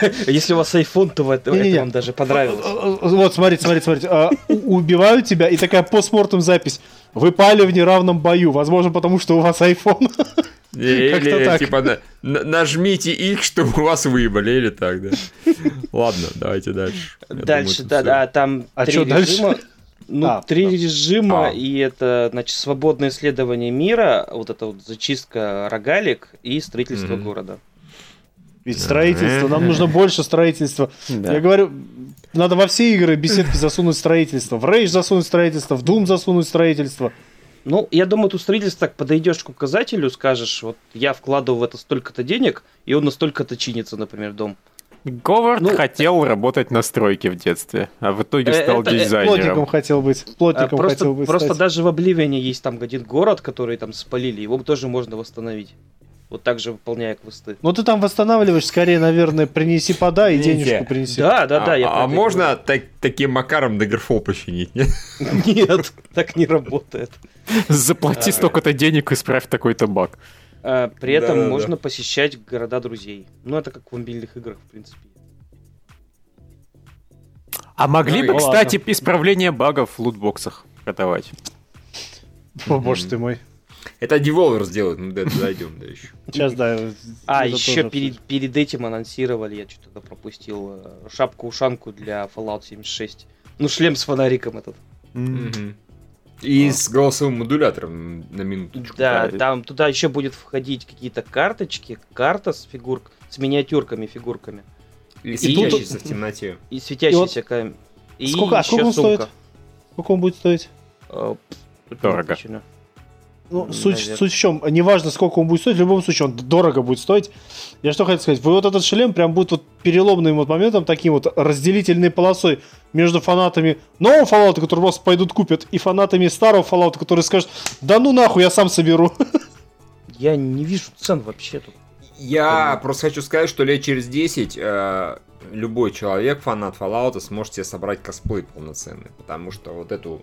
E: Если у вас iPhone, то это, вам даже понравилось.
C: Вот, смотрите, смотрите, смотрите. А, Убивают тебя, и такая постмортом запись. Вы пали в неравном бою. Возможно, потому что у вас iPhone.
D: Или
C: так.
D: типа на- на- нажмите X, чтобы вас выебали, или так, да. Ладно, давайте дальше. Я
E: Дальше,
D: думаю,
E: да,
D: это
E: да, там
C: А
E: три
C: чё дальше?
E: режима. Ну,
C: А,
E: три
C: да.
E: режима,
D: А.
E: и это, значит, свободное исследование мира, вот это вот зачистка рогалик и строительство
D: Мгм.
E: города.
C: Ведь строительство, нам нужно больше строительства.
A: Да.
C: Я говорю, надо во все игры беседки засунуть строительство. В Rage засунуть строительство, в Doom засунуть строительство.
E: Ну, я думаю, тут строительство так подойдешь к указателю, скажешь, вот я вкладываю в это столько-то денег, и он настолько-то чинится, например, дом.
A: Говард
E: Ну,
A: хотел работать на стройке в детстве, а в итоге
E: Э,
A: стал
E: это- э,
C: Плотником
A: дизайнером.
C: хотел быть. Плотником
E: просто
C: хотел быть
E: просто
C: стать.
E: даже в Обливине есть там один город, который там спалили, его тоже можно восстановить. Вот так же выполняя квесты.
C: Ну ты там восстанавливаешь, скорее, наверное, принеси подай и денежку принеси.
E: Да, да, да.
D: а,
E: я
D: а можно так- таким макаром Daggerfall починить, нет?
E: Нет, так не работает.
A: Заплати
E: А.
A: столько-то денег, исправь такой-то баг.
E: А, При этом
D: Да-да-да.
E: можно посещать города друзей. Ну, это как в мобильных играх, в принципе.
A: А могли
D: Ну,
A: бы,
C: ладно.
A: кстати, исправление багов в лутбоксах продавать.
C: О, боже ты мой.
D: Это Devolver сделает, мы до этого дойдем, да, еще.
C: Сейчас, да.
E: А, еще перед, перед этим анонсировали, я что-то пропустил, э, шапку-ушанку для Fallout 76. Ну, шлем с фонариком этот.
D: И с голосовым модулятором на минуточку.
E: Да,
A: да.
E: там туда еще будет входить какие-то карточки, карта с фигур, с миниатюрками, фигурками.
D: И светящийся в темноте.
E: И светящийся кам... И
C: Сколько- а сколько он стоит? Сколько он будет стоить?
E: Э,
A: Дорого.
C: Ну, суть, суть в чем, неважно, сколько он будет стоить, в любом случае он дорого будет стоить. Я что хотел сказать, вот этот шлем прям будет вот переломным вот моментом, таким вот разделительной полосой между фанатами нового Fallout, которые просто пойдут купят, и фанатами старого Fallout, которые скажут, да ну нахуй, я сам соберу.
E: Я не вижу цен вообще тут.
D: Я просто хочу сказать, что лет через 10 э, любой человек, фанат Fallout, сможет себе собрать косплей полноценный. Потому что вот эту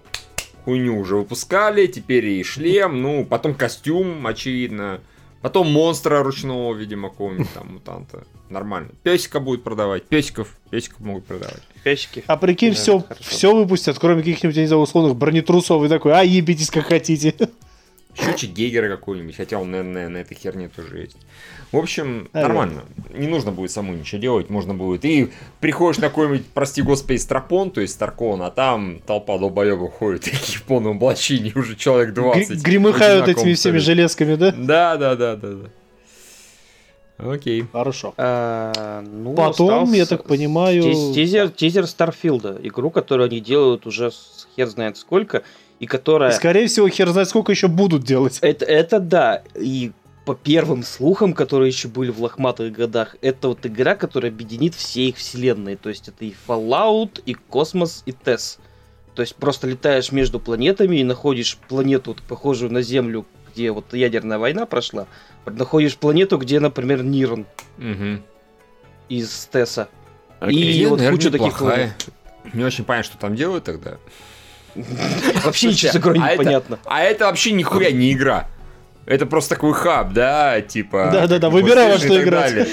D: хуйню уже выпускали, теперь и шлем, ну, потом костюм, очевидно. Потом монстра ручного, видимо, какого-нибудь там мутанта. Нормально. Песика будет продавать. Песиков. Песиков могут продавать.
E: Пящики.
C: А прикинь,
E: Да,
C: все, все выпустят, кроме каких-нибудь, я не знаю, условных бронетрусов и такой, а ебитесь как хотите.
D: Счетчик Гейгера какой-нибудь, хотя он, наверное, на этой херне тоже есть. В общем,
C: Наверное.
D: нормально. Не нужно будет саму ничего делать, можно будет. И приходишь на какой-нибудь, прости господи, Страпон, то есть Старкон, а там толпа долбоебов ходит, такие в полном облачении, уже человек 20.
C: Гри- Гремыхают
D: Одинаковым
C: этими всеми железками, да?
D: Да, да, да, да, да. Окей.
C: Хорошо.
E: А, ну,
C: Потом,
E: остался
C: я так понимаю...
E: тиз- Тизер, тизер Старфилда. Игру, которую они делают уже с хер знает сколько. И которая...
C: Скорее всего, хер знает, сколько еще будут делать.
E: Это, это да. И по первым слухам, которые еще были в лохматых годах, это вот игра, которая объединит все их вселенные. То есть это и Fallout, и Космос, и TES. То есть просто летаешь между планетами и находишь планету, вот, похожую на Землю, где вот ядерная война прошла. Находишь планету, где, например, Нирон
D: Угу.
E: из Теса.
A: Окей.
E: И вот куча таких
D: Не очень понятно, что там делают тогда.
E: Вообще ничего с игрой
D: а
E: не
D: это-
E: понятно.
D: А это вообще нихуя не игра. Это просто такой хаб, да, типа...
C: Да-да-да,
D: как
C: выбирай, во что играть.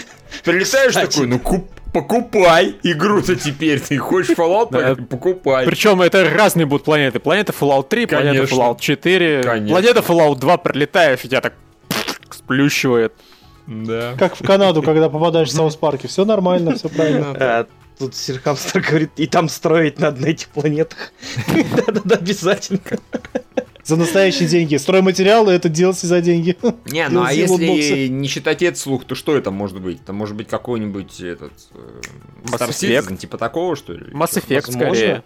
D: Прилетаешь такой, ну куп- покупай игру-то теперь. Ты хочешь Fallout,
A: Да.
D: покупай.
A: Причем это разные будут планеты. Планета Fallout 3, планета
D: Конечно.
A: Fallout 4,
D: Конечно.
A: планета Fallout 2 прилетаешь, и тебя так сплющивает.
D: Да.
C: Как в Канаду, когда попадаешь в Саус-парке. Все нормально, все правильно.
E: Тут Серхамстер говорит, и там строить надо на этих планетах. Да-да-да, обязательно.
C: За настоящие деньги. Стройматериалы это DLC за деньги.
D: Не, ну а если не считать этот слух, то что это может быть? Это может быть какой-нибудь этот... э,
A: Mass
D: Star. Citizen, типа такого, что ли?
A: Mass Effect скорее.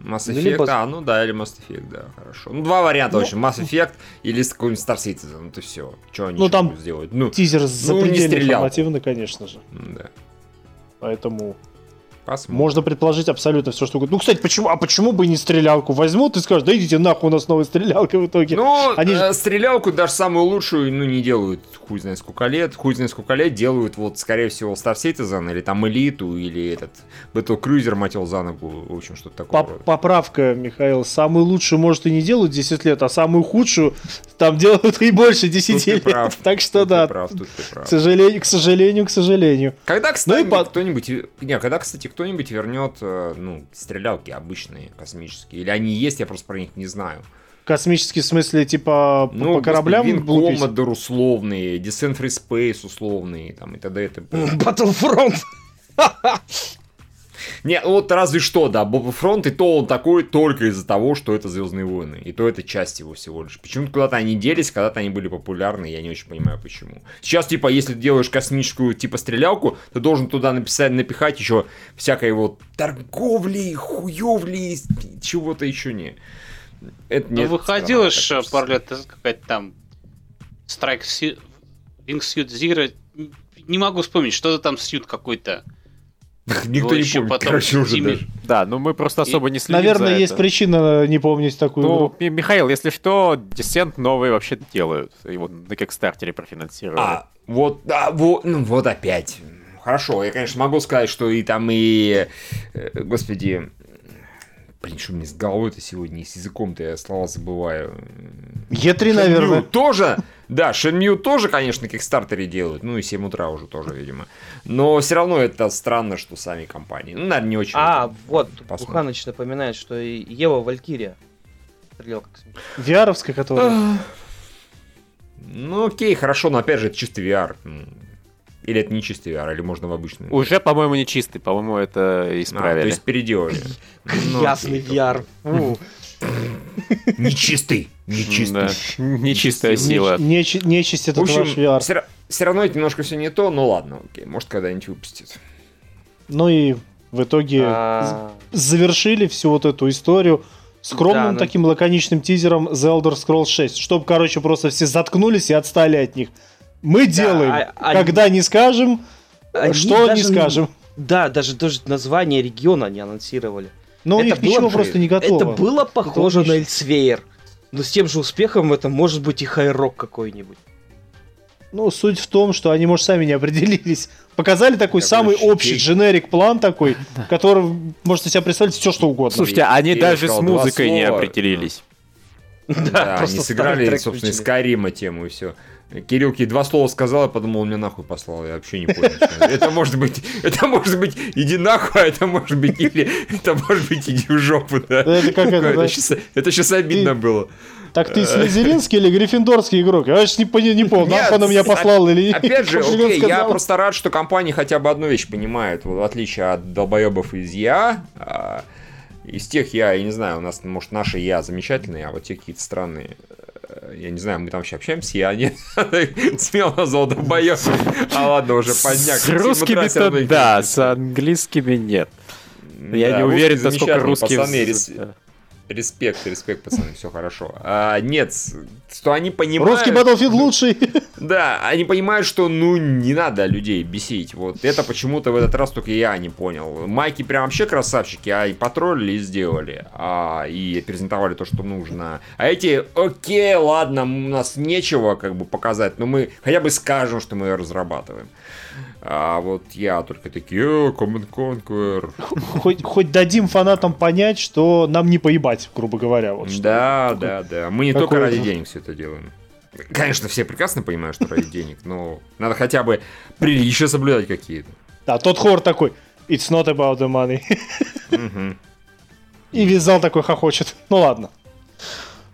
D: Mass
E: Ну,
D: Effect,
E: либо-
D: а, ну да, или Mass Effect, да, хорошо. Ну, два варианта
C: Ну.
D: очень. Mass Effect или с какой-нибудь Star Citizen, это все. Что они
C: Ну, там
D: сделать? Ну,
C: Тизер
D: не
C: запредельно информативный, конечно же.
D: да.
C: Поэтому
D: Посмотрим.
C: можно предположить абсолютно все, что угодно. Ну, кстати, почему, а почему бы и не стрелялку? Возьмут и скажут, да идите нахуй, у нас новая стрелялка в итоге.
D: Ну,
C: Они
D: э, стрелялку даже самую лучшую, ну, не делают хуй знает сколько лет. Хуй знает сколько лет делают, вот, скорее всего, Star Citizen, или там Элиту, или этот Battle Cruiser, мотел за ногу, в общем, что-то такое.
C: Поп- Поправка, Михаил. Самую лучшую, может, и не делают 10 лет, а самую худшую там делают и больше 10
D: Тут ты
C: лет.
D: прав.
C: Так что
D: Тут ты
C: да,
D: прав, тут ты прав.
C: к сожалению, к сожалению, к сожалению.
D: Когда, кстати,
C: Ну и по-
D: кто-нибудь... Не, когда, кстати, кто-нибудь вернет, э, ну, стрелялки обычные, космические? Или они есть, я просто про них не знаю.
C: Космический в смысле, типа,
D: Ну,
C: по кораблям лупить?
D: Commodore условные, Descent Free Space условные, там, и т.д. и т.п.
E: Battlefront.
D: Не, ну вот разве что, да, Боба Фронт, и то он такой только из-за того, что это Звездные войны. И то это часть его всего лишь. Почему-то куда-то они делись, когда-то они были популярны, я не очень понимаю почему. Сейчас, типа, если ты делаешь космическую, типа, стрелялку, ты должен туда написать, напихать еще всякой вот торговли, хуевли, чего-то еще не. Это
B: Ну, выходила
D: страна,
B: ж
D: так
B: пару лет какая-то там Strike Su- Wingsuit Zero. Не могу вспомнить, что-то там сьют какой-то.
D: Никто
B: Его
D: не помнит,
B: потом
D: короче, уже
B: Тимми-
D: даже.
A: Да, ну мы просто особо не следим
C: Наверное,
A: за
C: есть
A: это.
C: причина не помнить такую
A: Ну,
C: игру.
A: Ми- Михаил, если что, Десент новый вообще делают. Его на Кикстартере профинансировали.
D: А, вот, да, вот, ну вот опять. Хорошо, я, конечно, могу сказать, что и там и, э, господи, блин, что мне с головой-то сегодня и с языком-то я слова забываю.
C: Е3,
D: Shenmue
C: наверное.
D: тоже, да, Shenmue тоже, конечно, на Кикстартере делают, ну и 7 утра уже тоже, видимо. Но все равно это странно, что сами компании, ну, наверное, не очень.
E: А, вот. Буханыч напоминает, что и Ева Валькирия. Стрелялка космическая.
C: Виаровская, которая.
D: Ну, окей, хорошо, но опять же, это чистый VR. Или это не чистый VR, или можно в обычный.
A: Уже, по-моему, не чистый, по-моему, это
D: А,
A: исправили.
D: то есть переделали.
E: Ясный VR.
D: Нечистый. Нечистый.
A: Нечистая сила.
C: Неч- нечисть это
D: В
C: ваш
D: общем,
C: VR.
D: все, равно это немножко все не то, но ладно, окей, может когда-нибудь выпустит.
C: Ну и в итоге
E: А,
C: завершили всю вот эту историю скромным
E: Да, ну-
C: таким лаконичным тизером The Elder Scrolls 6, чтобы, короче, просто все заткнулись и отстали от них. Мы делаем,
E: а- а-
C: когда не скажем,
E: они
C: что не
E: даже
C: скажем.
E: Да, даже, даже название региона они анонсировали.
C: Но у
E: это
C: них
E: было
C: ничего
E: же-
C: просто не готово.
E: Это было похоже
C: Это
E: на Эльсвейер. Но с тем же успехом это может быть и хайрок какой-нибудь.
C: Ну, суть в том, что они, может, сами не определились. Показали такой
D: Какой
C: самый
D: щепей.
C: общий дженерик план такой, который можете себе представить все, что угодно.
A: Слушайте, они
D: Я
A: даже с музыкой не определились.
D: Да,
E: просто
D: они сыграли, собственно, из. Карима тему и все. Кирилл Ки два слова сказал, я подумал, он меня нахуй послал. Я вообще не понял. это. Может быть, это может быть, иди нахуй, а это может быть, или это может быть, иди в жопу, да.
C: Это как это, да?
D: это сейчас обидно было.
C: Так ты слезеринский или гриффиндорский игрок? Я вообще не, пони- не понял,
D: Нет,
C: нахуй он меня
D: а-
C: послал или
D: Опять же, окей, я просто рад, что компания хотя бы одну вещь понимает, в отличие от долбоебов из Я. а, из тех Я, я не знаю, у нас, может, наши Я замечательные, а вот те какие-то странные. Я не знаю, мы там вообще общаемся, я нет. Смело назвал долбоеб. А ладно, уже поздняк.
A: С русскими-то
D: равно
A: да, с английскими нет. Я не уверен, насколько русские...
D: Респект, респект, пацаны, все хорошо. А, нет, что они понимают...
C: Русский Battlefield лучший.
D: Да, они понимают, что ну не надо людей бесить. Вот это почему-то в этот раз только я не понял. Майки прям вообще красавчики, а и потроллили и сделали. А, и презентовали то, что нужно. А эти, окей, ладно, у нас нечего как бы показать, но мы хотя бы скажем, что мы ее разрабатываем. А вот я только такие, «Э, Command Conquer.
C: Хоть, хоть дадим фанатам понять, что нам не поебать, грубо говоря. Вот.
D: Да, да, да. Мы не только ради денег все это делаем. Конечно, все прекрасно понимают, что ради денег, но надо хотя бы приличия соблюдать какие-то.
C: Да, тот хор такой, it's not about the money. И вязал такой хохочет. Ну ладно.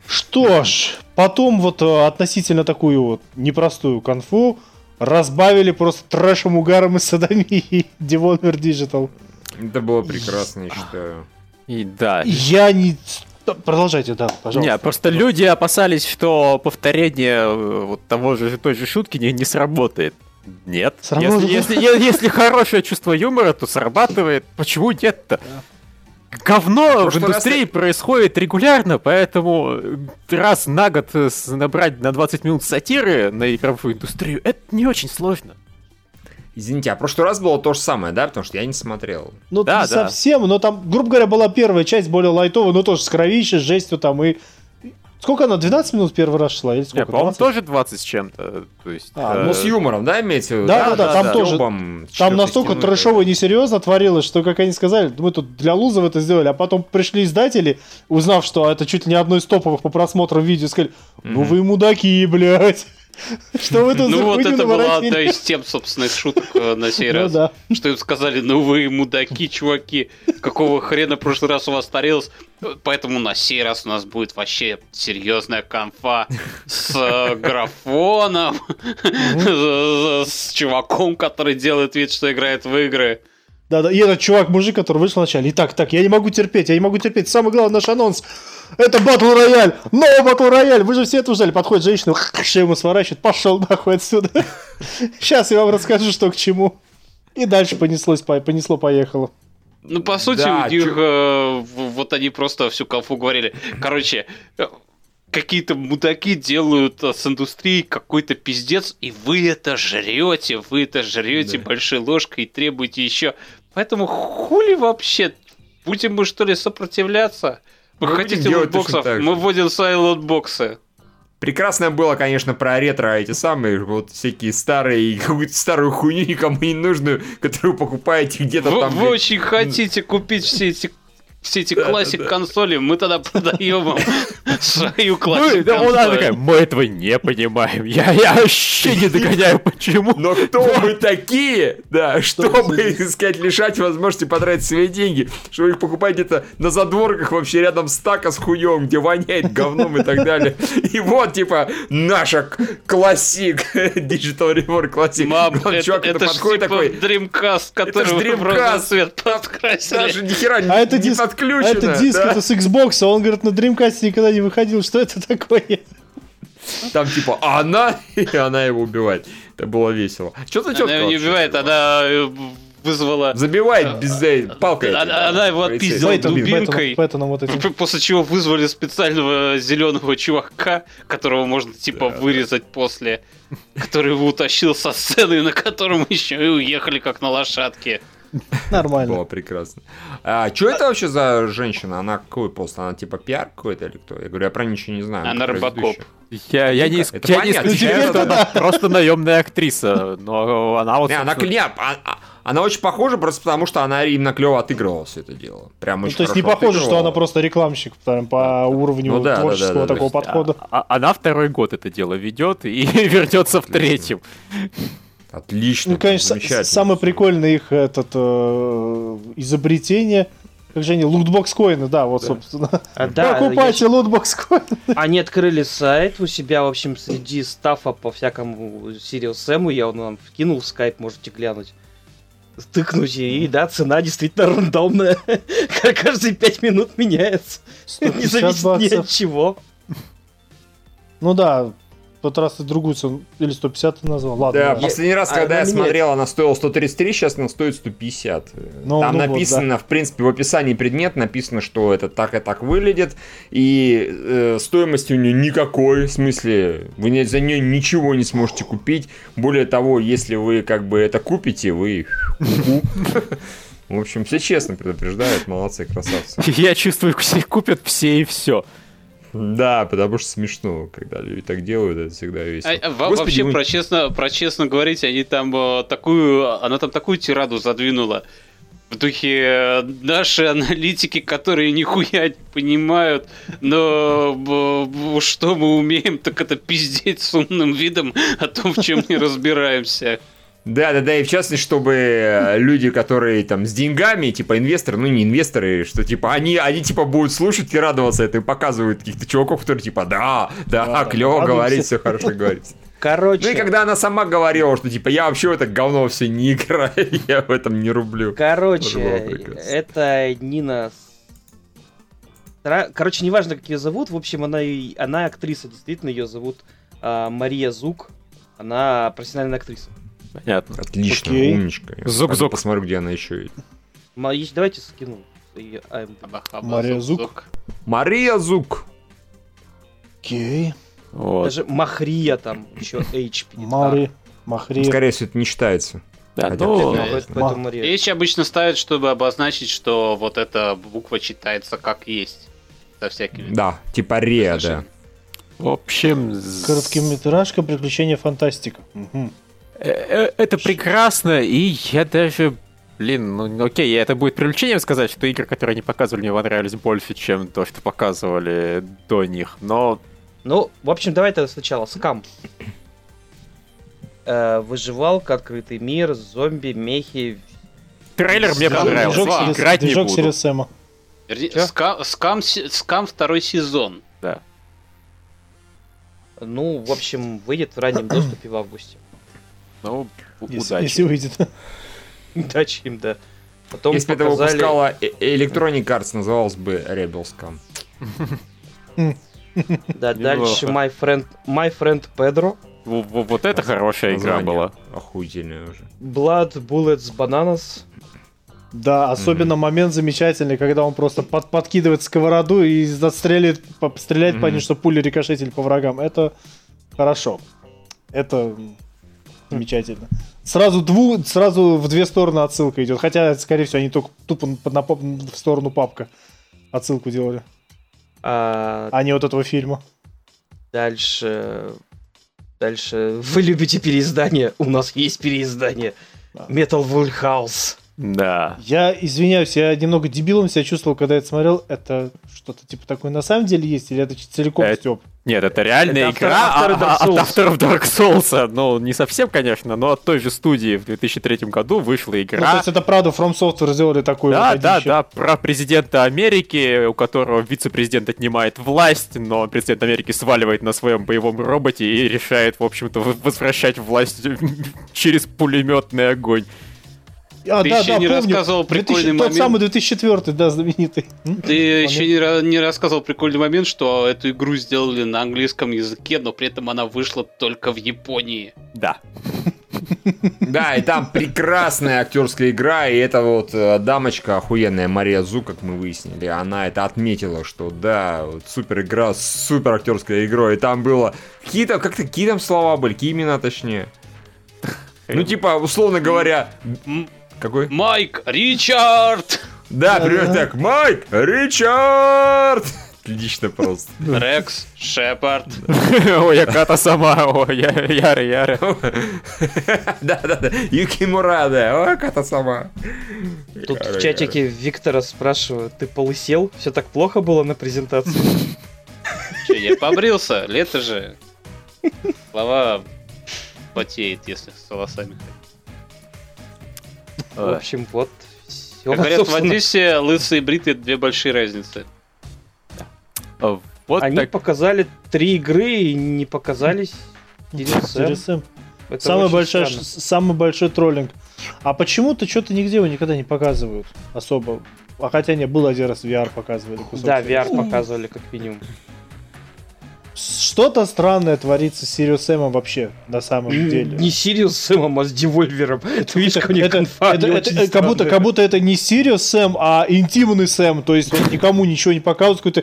C: Что ж, потом вот э, относительно такую вот непростую конфу разбавили просто трэшем, угаром и садомией Devolver Digital.
D: Это было прекрасно, я считаю.
A: И да.
C: Я не... Продолжайте, да, пожалуйста.
A: Не, просто люди опасались, что повторение э, вот того же той же шутки не, не сработает. Нет.
C: Сработало.
A: Если, если, если хорошее чувство юмора, то срабатывает. Почему нет-то? Говно в
D: раз
A: индустрии
D: я-
A: происходит регулярно, поэтому э, раз на год э, набрать на 20 минут сатиры на игровую индустрию, это не очень сложно.
D: Извините, а в прошлый раз было то же самое, да? Потому что я не смотрел.
C: Ну,
A: Да,
C: не
A: да.
C: совсем, но там, грубо говоря, была первая часть более лайтовая, но тоже с кровищей, с жестью там и... Сколько она, 12 минут первый раз шла? Или сколько?
A: по-моему,
C: 20?
A: тоже 20 с чем-то. То есть,
C: А,
A: э,
D: Ну, с юмором, да, имеете в виду?
C: Да, да, да, там
A: да.
C: тоже.
D: Ёбом,
C: Там настолько трэшово и несерьезно творилось, что, как они сказали, мы тут для лузов это сделали, а потом пришли издатели, узнав, что это чуть ли не одно из топовых по просмотру видео, сказали, ну вы мудаки, блядь. Что вы тут за
B: Ну вот это была одна из тем, собственно, шуток э, на сей
C: Ну
B: раз.
C: да.
B: Что им сказали, ну вы мудаки, чуваки, какого хрена в прошлый раз у вас тарелось? Поэтому на сей раз у нас будет вообще серьезная конфа с э, графоном, с чуваком, который делает вид, что играет в игры.
C: Да, да. И этот чувак, мужик, который вышел вначале. Итак, так, я не могу терпеть, я не могу терпеть. Самый главный наш анонс. Это батл рояль. Новый батл рояль. Вы же все это ждали. Подходит женщина, шею ему сворачивает. Пошел нахуй отсюда. Сейчас я вам расскажу, что к чему. И дальше понеслось, по- понесло, поехало.
B: Ну, по сути,
D: Да,
B: у них
D: чё-
B: э, вот они просто всю конфу говорили. Короче, э, какие-то мудаки делают э, с индустрией какой-то пиздец, и вы это жрете, вы это жрете
D: Да.
B: большой ложкой и требуете еще. Поэтому хули вообще? Будем мы что ли сопротивляться? Вы
D: Мы
B: хотите лотбоксов? Мы вводим свои лотбоксы.
D: Прекрасно было, конечно, про ретро эти самые, вот всякие старые, какую-то старую хуйню никому не нужную, которую покупаете где-то
B: Вы,
D: там.
B: вы очень хотите купить все эти все эти
D: Да,
B: классик
D: да.
B: консоли, мы тогда продаем вам свою
A: Ну,
B: классик
A: да, она такая,
B: консоль.
A: мы этого не понимаем. Я, я вообще не догоняю, почему.
D: Но кто мы такие, да, чтобы, так сказать, лишать возможности потратить свои деньги, чтобы их покупать где-то на задворках вообще рядом с тако с хуем, где воняет говном и так далее. И вот, типа, наша классик, Digital Rework классик.
B: Мам,
D: Главный
B: это,
D: чувак это
B: это
D: подходит
B: типа
D: такой,
B: Dreamcast, который розовый
D: Dreamcast.
B: цвет подкрасили.
D: даже ни хера
C: А это
D: не
C: диск-
D: подключено.
C: А это диск,
D: да.
C: это с Xbox, а он говорит, на Dreamcast никогда не выходил. Что это такое?
D: Там типа она, и она его убивает. Это было весело. Что за
B: Она
D: четко
B: его не убивает, она э, вызвала...
D: Забивает без э, палкой.
B: Она-
D: да,
B: она его отпиздила дубинкой.
C: Бейтон, Бейтоном вот этим.
B: После чего вызвали специального зеленого чувака, которого можно типа вырезать после, который его утащил со сцены, на котором еще и уехали как на лошадке.
C: Нормально.
D: Было прекрасно. А что это вообще за женщина? Она какой пост? Она типа пиар какой-то или кто? Я говорю, я про ничего не знаю.
B: Она
D: ведущая.
A: Я, я не,
D: Это
A: я не исключаю, что она просто наемная актриса, но она вот...
D: Не, она, а- а- она очень похожа просто потому, что она именно клево отыгрывала все это дело. Прям
C: Ну,
D: очень
C: то есть не похоже, что она просто рекламщик прям, по уровню
D: Ну да, да,
C: творческого
D: да, да,
C: такого
D: то есть,
C: подхода.
A: а- она второй год это дело ведет и вернется в третьем.
D: Отлично.
C: Ну, конечно, самое прикольное их этот э, изобретение. Как же они, lootbox коины, да, вот, собственно.
E: А, да,
C: Покупайте lootbox коины.
E: Они открыли сайт у себя, в общем, среди стафа по всякому Serious Сэму, я он вам вкинул в скайп, можете глянуть. Тыкнуть, и да, цена действительно рандомная. Каждые пять минут меняется. Не
C: 150
E: зависит ни от чего.
C: Ну да, тот раз ты другую цену, или 150 ты назвал, ладно.
D: Да,
C: да.
D: последний раз,
E: А,
D: когда я
E: она
D: смотрел, она стоила 133, сейчас она стоит 150.
C: Ну,
D: Там
C: ну вот,
D: написано, в принципе, в описании предмет написано, что это так и так выглядит, и э, стоимости у нее никакой, в смысле, вы не- за нее ничего не сможете купить. Более того, если вы как бы это купите, вы... В общем, все честно предупреждают, молодцы, красавцы.
A: Я чувствую, их купят все и все.
D: Да, потому что смешно, когда люди так делают, это всегда весело.
B: А, а,
D: Господи,
B: вообще,
D: вы-
B: про честно, про честно говорить, они там э, такую, она там такую тираду задвинула. В духе э, наши аналитики, которые нихуя не понимают, но что мы умеем, так это пиздеть с умным видом о том, в чем не разбираемся.
D: Да, да, да, и в частности, чтобы э, люди, которые там с деньгами, типа инвесторы, ну не инвесторы, что типа они, они типа будут слушать и радоваться это, и показывают каких-то чуваков, которые типа, да, да,
C: Да,
D: клево
C: радуемся.
D: говорить, все хорошо говорить.
E: Короче,
D: Ну и когда она сама говорила, что типа я вообще в это говно все не играю, я в этом не рублю.
E: Короче, это Нина... Короче, неважно, как ее зовут, в общем, она, она актриса, действительно, ее зовут а, Мария Зук. Она профессиональная актриса.
A: Понятно.
D: Отлично,
C: Окей.
D: умничка. Я
A: Зук-зук.
D: пойду Посмотрю, где она еще есть.
E: Давайте скину. IMDb.
B: Хаба-хаба,
C: Мария Зук.
D: Мария Зук.
C: Окей.
A: Вот.
E: Даже Махрия там еще H
C: Мари, Махри.
D: Скорее всего, это не считается.
A: Да,
D: Хотя
A: ну,
E: А.
B: H обычно ставят, чтобы обозначить, что вот эта буква читается как есть. Со всякими.
D: Да, типа Рея, да.
A: В общем, з-
C: Короткометражка, приключения, фантастика. Мгм.
A: Э, э, это прекрасно, и я даже... Блин, ну окей, это будет привлечением сказать, что игры, которые они показывали, мне понравились больше, чем то, что показывали до них. Но
E: Ну, в общем, давай тогда сначала. Скам. Э, выживалка, открытый мир, зомби, мехи.
A: трейлер мне понравился.
C: Движок,
A: Играть не буду.
E: Чё?
B: Скам, скам, скам второй сезон.
A: Да.
E: Ну, в общем, выйдет в раннем доступе в августе.
A: Ну,
C: Если,
A: удачи.
C: если выйдет.
E: Удачи им, да. Потом
D: Если бы это
E: показали...
D: выпускала э- Electronic Arts, называлось бы Rebel Scum.
E: Да, дальше My Friend, My Friend Pedro.
A: Во- во- Вот это хорошая игра была.
D: Охуительное уже.
E: Blood Bullets Bananas.
C: Да, особенно момент замечательный, когда он просто под- подкидывает сковороду и отстреливает, по- стреляет по
D: Мгм.
C: ним, чтобы пули рикошетили по врагам. Это хорошо. Это замечательно. Сразу, дву, сразу в две стороны отсылка идет. Хотя, скорее всего, они только тупо на, пап- в сторону папка отсылку делали.
E: А
C: А не вот этого фильма.
E: дальше... Дальше... Вы любите переиздание? У нас есть переиздание.
C: Да.
E: Metal Wool House.
A: Да.
C: Я извиняюсь, я немного дебилом себя чувствовал, когда это смотрел. Это что-то типа такое на самом деле есть? Или это целиком
A: Это-
C: Степ?
A: Нет, это реальная
E: Это автор-
A: игра
E: авторы
A: а-
E: Dark
A: а- от
E: Souls.
A: авторов Dark Souls. Ну, не совсем, конечно, но от той же студии в 2003 году вышла
C: Ну, то
A: игра.
C: есть это правда From Software сделали такой
A: Да,
C: вот
A: да, да, про президента Америки, у которого вице-президент отнимает власть, но президент Америки сваливает на своем боевом роботе и решает, в общем-то, возвращать власть через пулеметный огонь.
C: А,
B: Ты
C: да,
B: еще
C: да,
B: не
C: помню.
B: рассказывал
C: 2000
B: прикольный
C: Тот
B: момент.
C: самый 2004, да, знаменитый.
B: Ты еще не, не рассказывал прикольный момент, что эту игру сделали на английском языке, но при этом она вышла только в Японии.
A: Да.
D: Да, и там прекрасная актерская игра, и эта вот э, дамочка охуенная Мария Зу, как мы выяснили, она это отметила, что да, вот супер игра с супер актерской игрой, и там было какие-то, как-то какие там слова были, какие имена точнее. Ну типа, условно говоря, какой?
B: Майк Ричард!
D: Да, примерно так, Майк Ричард! Отлично просто.
B: Рекс Шепард.
A: Ой, я Ката сама, ой, Яра, Яра.
D: Да-да-да, Юкимура, да, ой, как это сама.
E: Тут в чатике Виктора спрашивают, ты полысел? Все так плохо было на презентации?
B: Че, я побрился, лето же. Слова потеет, если с волосами.
E: В общем, вот.
B: Как говорят в
E: собственно.
B: Одессе, лысые и бритые две большие разницы.
A: А, Вот
E: Они
A: так.
E: показали три игры и не показались Sam. Это
C: Самый большой,
E: странно.
C: ш- самый большой троллинг. А почему-то что-то нигде его никогда не показывают особо. А хотя не, был один раз VR показывали. кусок
E: Да, VR показывали как минимум.
C: Что-то странное творится с Serious Sam вообще, на самом деле.
E: Не Serious Сэмом, а с Девольвером. Ты видишь, как у них
C: это, это- это- как, будто, как будто это не Serious Sam, а интимный Сэм. То есть вот никому ничего не показывают. Какой-то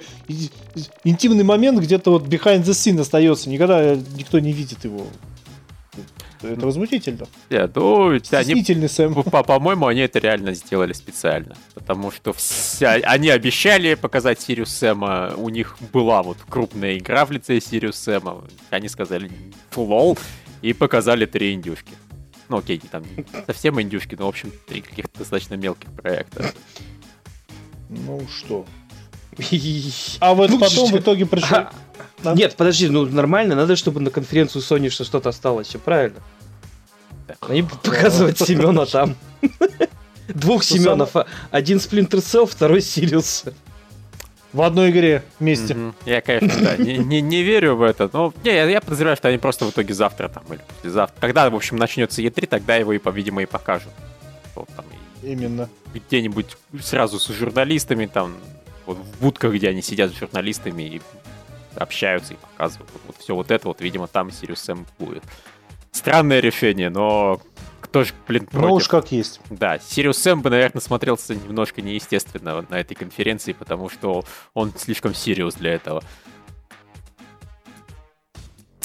C: интимный момент где-то вот behind the scene остается. Никогда никто не видит его. Это возмутительно.
A: Да, ну, они
C: Стеснительный Сэм.
A: По- По-моему, они это реально сделали специально. Потому что вся... они обещали показать Serious Сэма. У них была вот крупная игра в лице Serious Сэма. Они сказали лол и показали три индюшки. Ну окей, не там не совсем индюшки, но в общем три каких-то достаточно мелких проекта.
C: Ну что. А вот
E: Ну,
C: потом
E: что?
C: в итоге пришел.
E: А. Нет, подожди, ну нормально, надо, чтобы на конференцию Sony что- что-то осталось, все правильно. Они будут показывать Семена там. Двух Семенов. Один Splinter Cell, второй Сириус.
C: В одной игре вместе.
A: Я, конечно, да, не, не- не верю в это, но не, я, я подозреваю, что они просто в итоге завтра там или послезавтра. Когда, в общем, начнется E3, тогда его, и, по-видимо, и покажут. Вот там и
C: Именно.
A: где-нибудь сразу с журналистами, там, вот в будках, где они сидят с журналистами и общаются и показывают. Вот, все вот это вот, видимо, там Сириус Сэм будет. Странное решение, но кто же, блин, против?
C: Ну уж как есть.
A: Да, Сириус Сэм бы, наверное, смотрелся немножко неестественно на этой конференции, потому что он слишком Сириус для этого.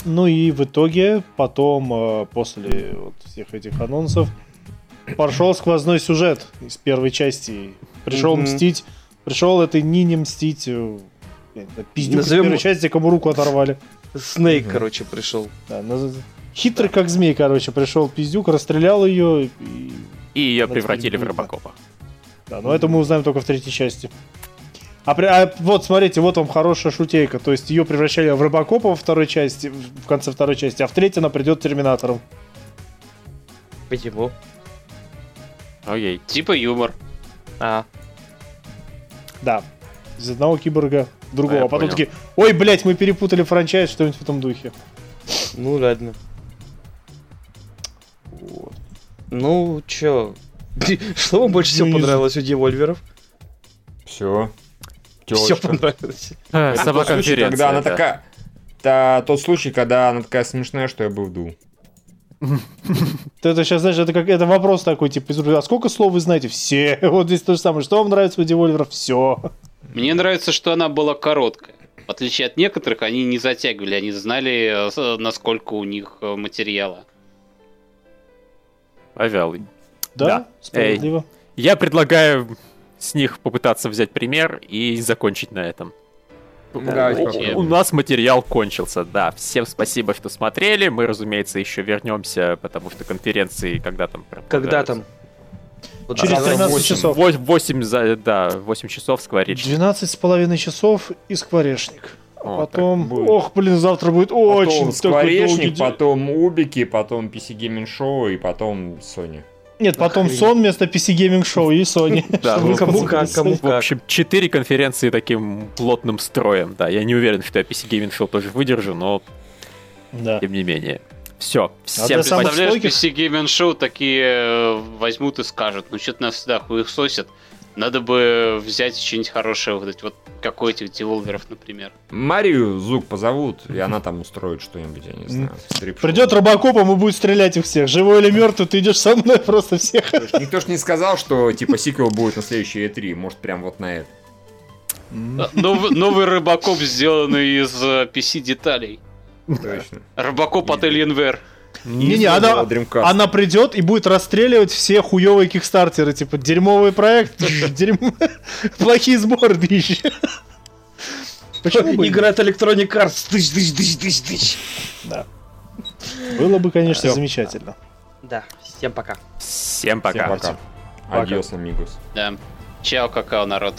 C: Ну и в итоге потом, э, после вот всех этих анонсов, пошел сквозной сюжет из первой части. Пришел
E: Мгм.
C: мстить. Пришел этой Нине мстить. э, Пиздюк из
E: Назовем-
C: первой части, кому руку оторвали.
E: Снейк,
D: Мгм.
E: короче, пришел.
C: Да, наз- Хитрый как змей, короче, пришел пиздюк, расстрелял ее. И...
A: И ее превратили в Робокопа.
C: Да, но это мы узнаем только в третьей части. А, при- а вот, смотрите, вот вам хорошая шутейка. То есть ее превращали в Робокопа во второй части, в конце второй части, а в третьей она придет Терминатором.
E: Почему?
A: Окей.
B: Типа юмор.
E: А,
C: Да. Из одного киборга в другого.
A: А,
C: А, потом
A: понял.
C: такие, ой, блядь, мы перепутали франчайз, что-нибудь в этом духе.
E: ну ладно.
C: Вот.
E: Ну, чё? Что вам больше всего понравилось у Девольверов?
D: Все.
E: Все понравилось.
A: Сама конференция.
D: когда она такая... Это тот случай, когда она такая смешная, что я бы вдул.
C: Ты это сейчас, знаешь, это как это вопрос такой, типа, а сколько слов вы знаете? Все. Вот здесь то же самое. Что вам нравится у Девольверов? Все.
B: Мне нравится, что она была короткая. В отличие от некоторых, они не затягивали, они знали, э, насколько у них э, материала.
A: Пожалуй.
C: Да,
A: Да.
C: справедливо.
A: Я предлагаю с них попытаться взять пример и закончить на этом.
D: Давайте
A: У- нас материал кончился, да. Всем спасибо, что смотрели. Мы, разумеется, еще вернемся, потому что конференции когда там?
E: Когда там? Вот
C: Через
E: давай.
C: 13
D: восемь.
C: часов.
A: 8, за, да, 8 часов скворечник.
C: 12 с половиной часов и скворечник. А
A: О,
C: потом,
D: будет.
C: ох, блин, завтра будет очень
D: Потом
C: долгий
D: Скворечник,
C: день.
D: потом Убики, потом PC Gaming Show и потом Sony.
C: Нет, потом
E: Охренеть.
C: сон вместо PC Gaming Show и Sony.
A: Да, ну,
E: кому как, кому
C: Sony.
A: В
E: как.
A: общем, четыре конференции таким плотным строем. Да, я не уверен, что я PC Gaming Show тоже выдержу, но
C: Да.
A: тем не менее. Все, всем
C: самых
A: спасибо.
B: Представляешь? PC Game Show такие э, возьмут и скажут, ну что-то нас всегда хуесосят, надо бы взять что-нибудь хорошее выдать, вот как у этих деволверов, например.
D: Марию Зук позовут, и она там устроит что-нибудь, я не знаю. стрип-шоу.
C: Придет робокопом и будет стрелять их всех. Живой или мертвый, ты идешь со мной просто всех.
D: Никто ж не сказал, что типа сиквел будет на следующей E3, может прям вот на это.
B: Э, Новый, новый рыбакоп, сделанный из э, PC деталей.
D: Точно.
B: Рыбакоп от Alienware.
C: Не-не, она,
D: Dreamcast.
C: она придет и будет расстреливать все хуевые кикстартеры. Типа, дерьмовый проект, дерьмо... плохие сборнища. Почему бы?
E: Игра от Electronic Arts. Тыщ, тыщ, тыщ, тыщ, тыщ.
C: Да. Было бы, конечно, замечательно.
E: Да, всем пока.
A: Всем пока.
D: Всем пока. Адьос, амигос.
B: Да. Чао, какао, народ.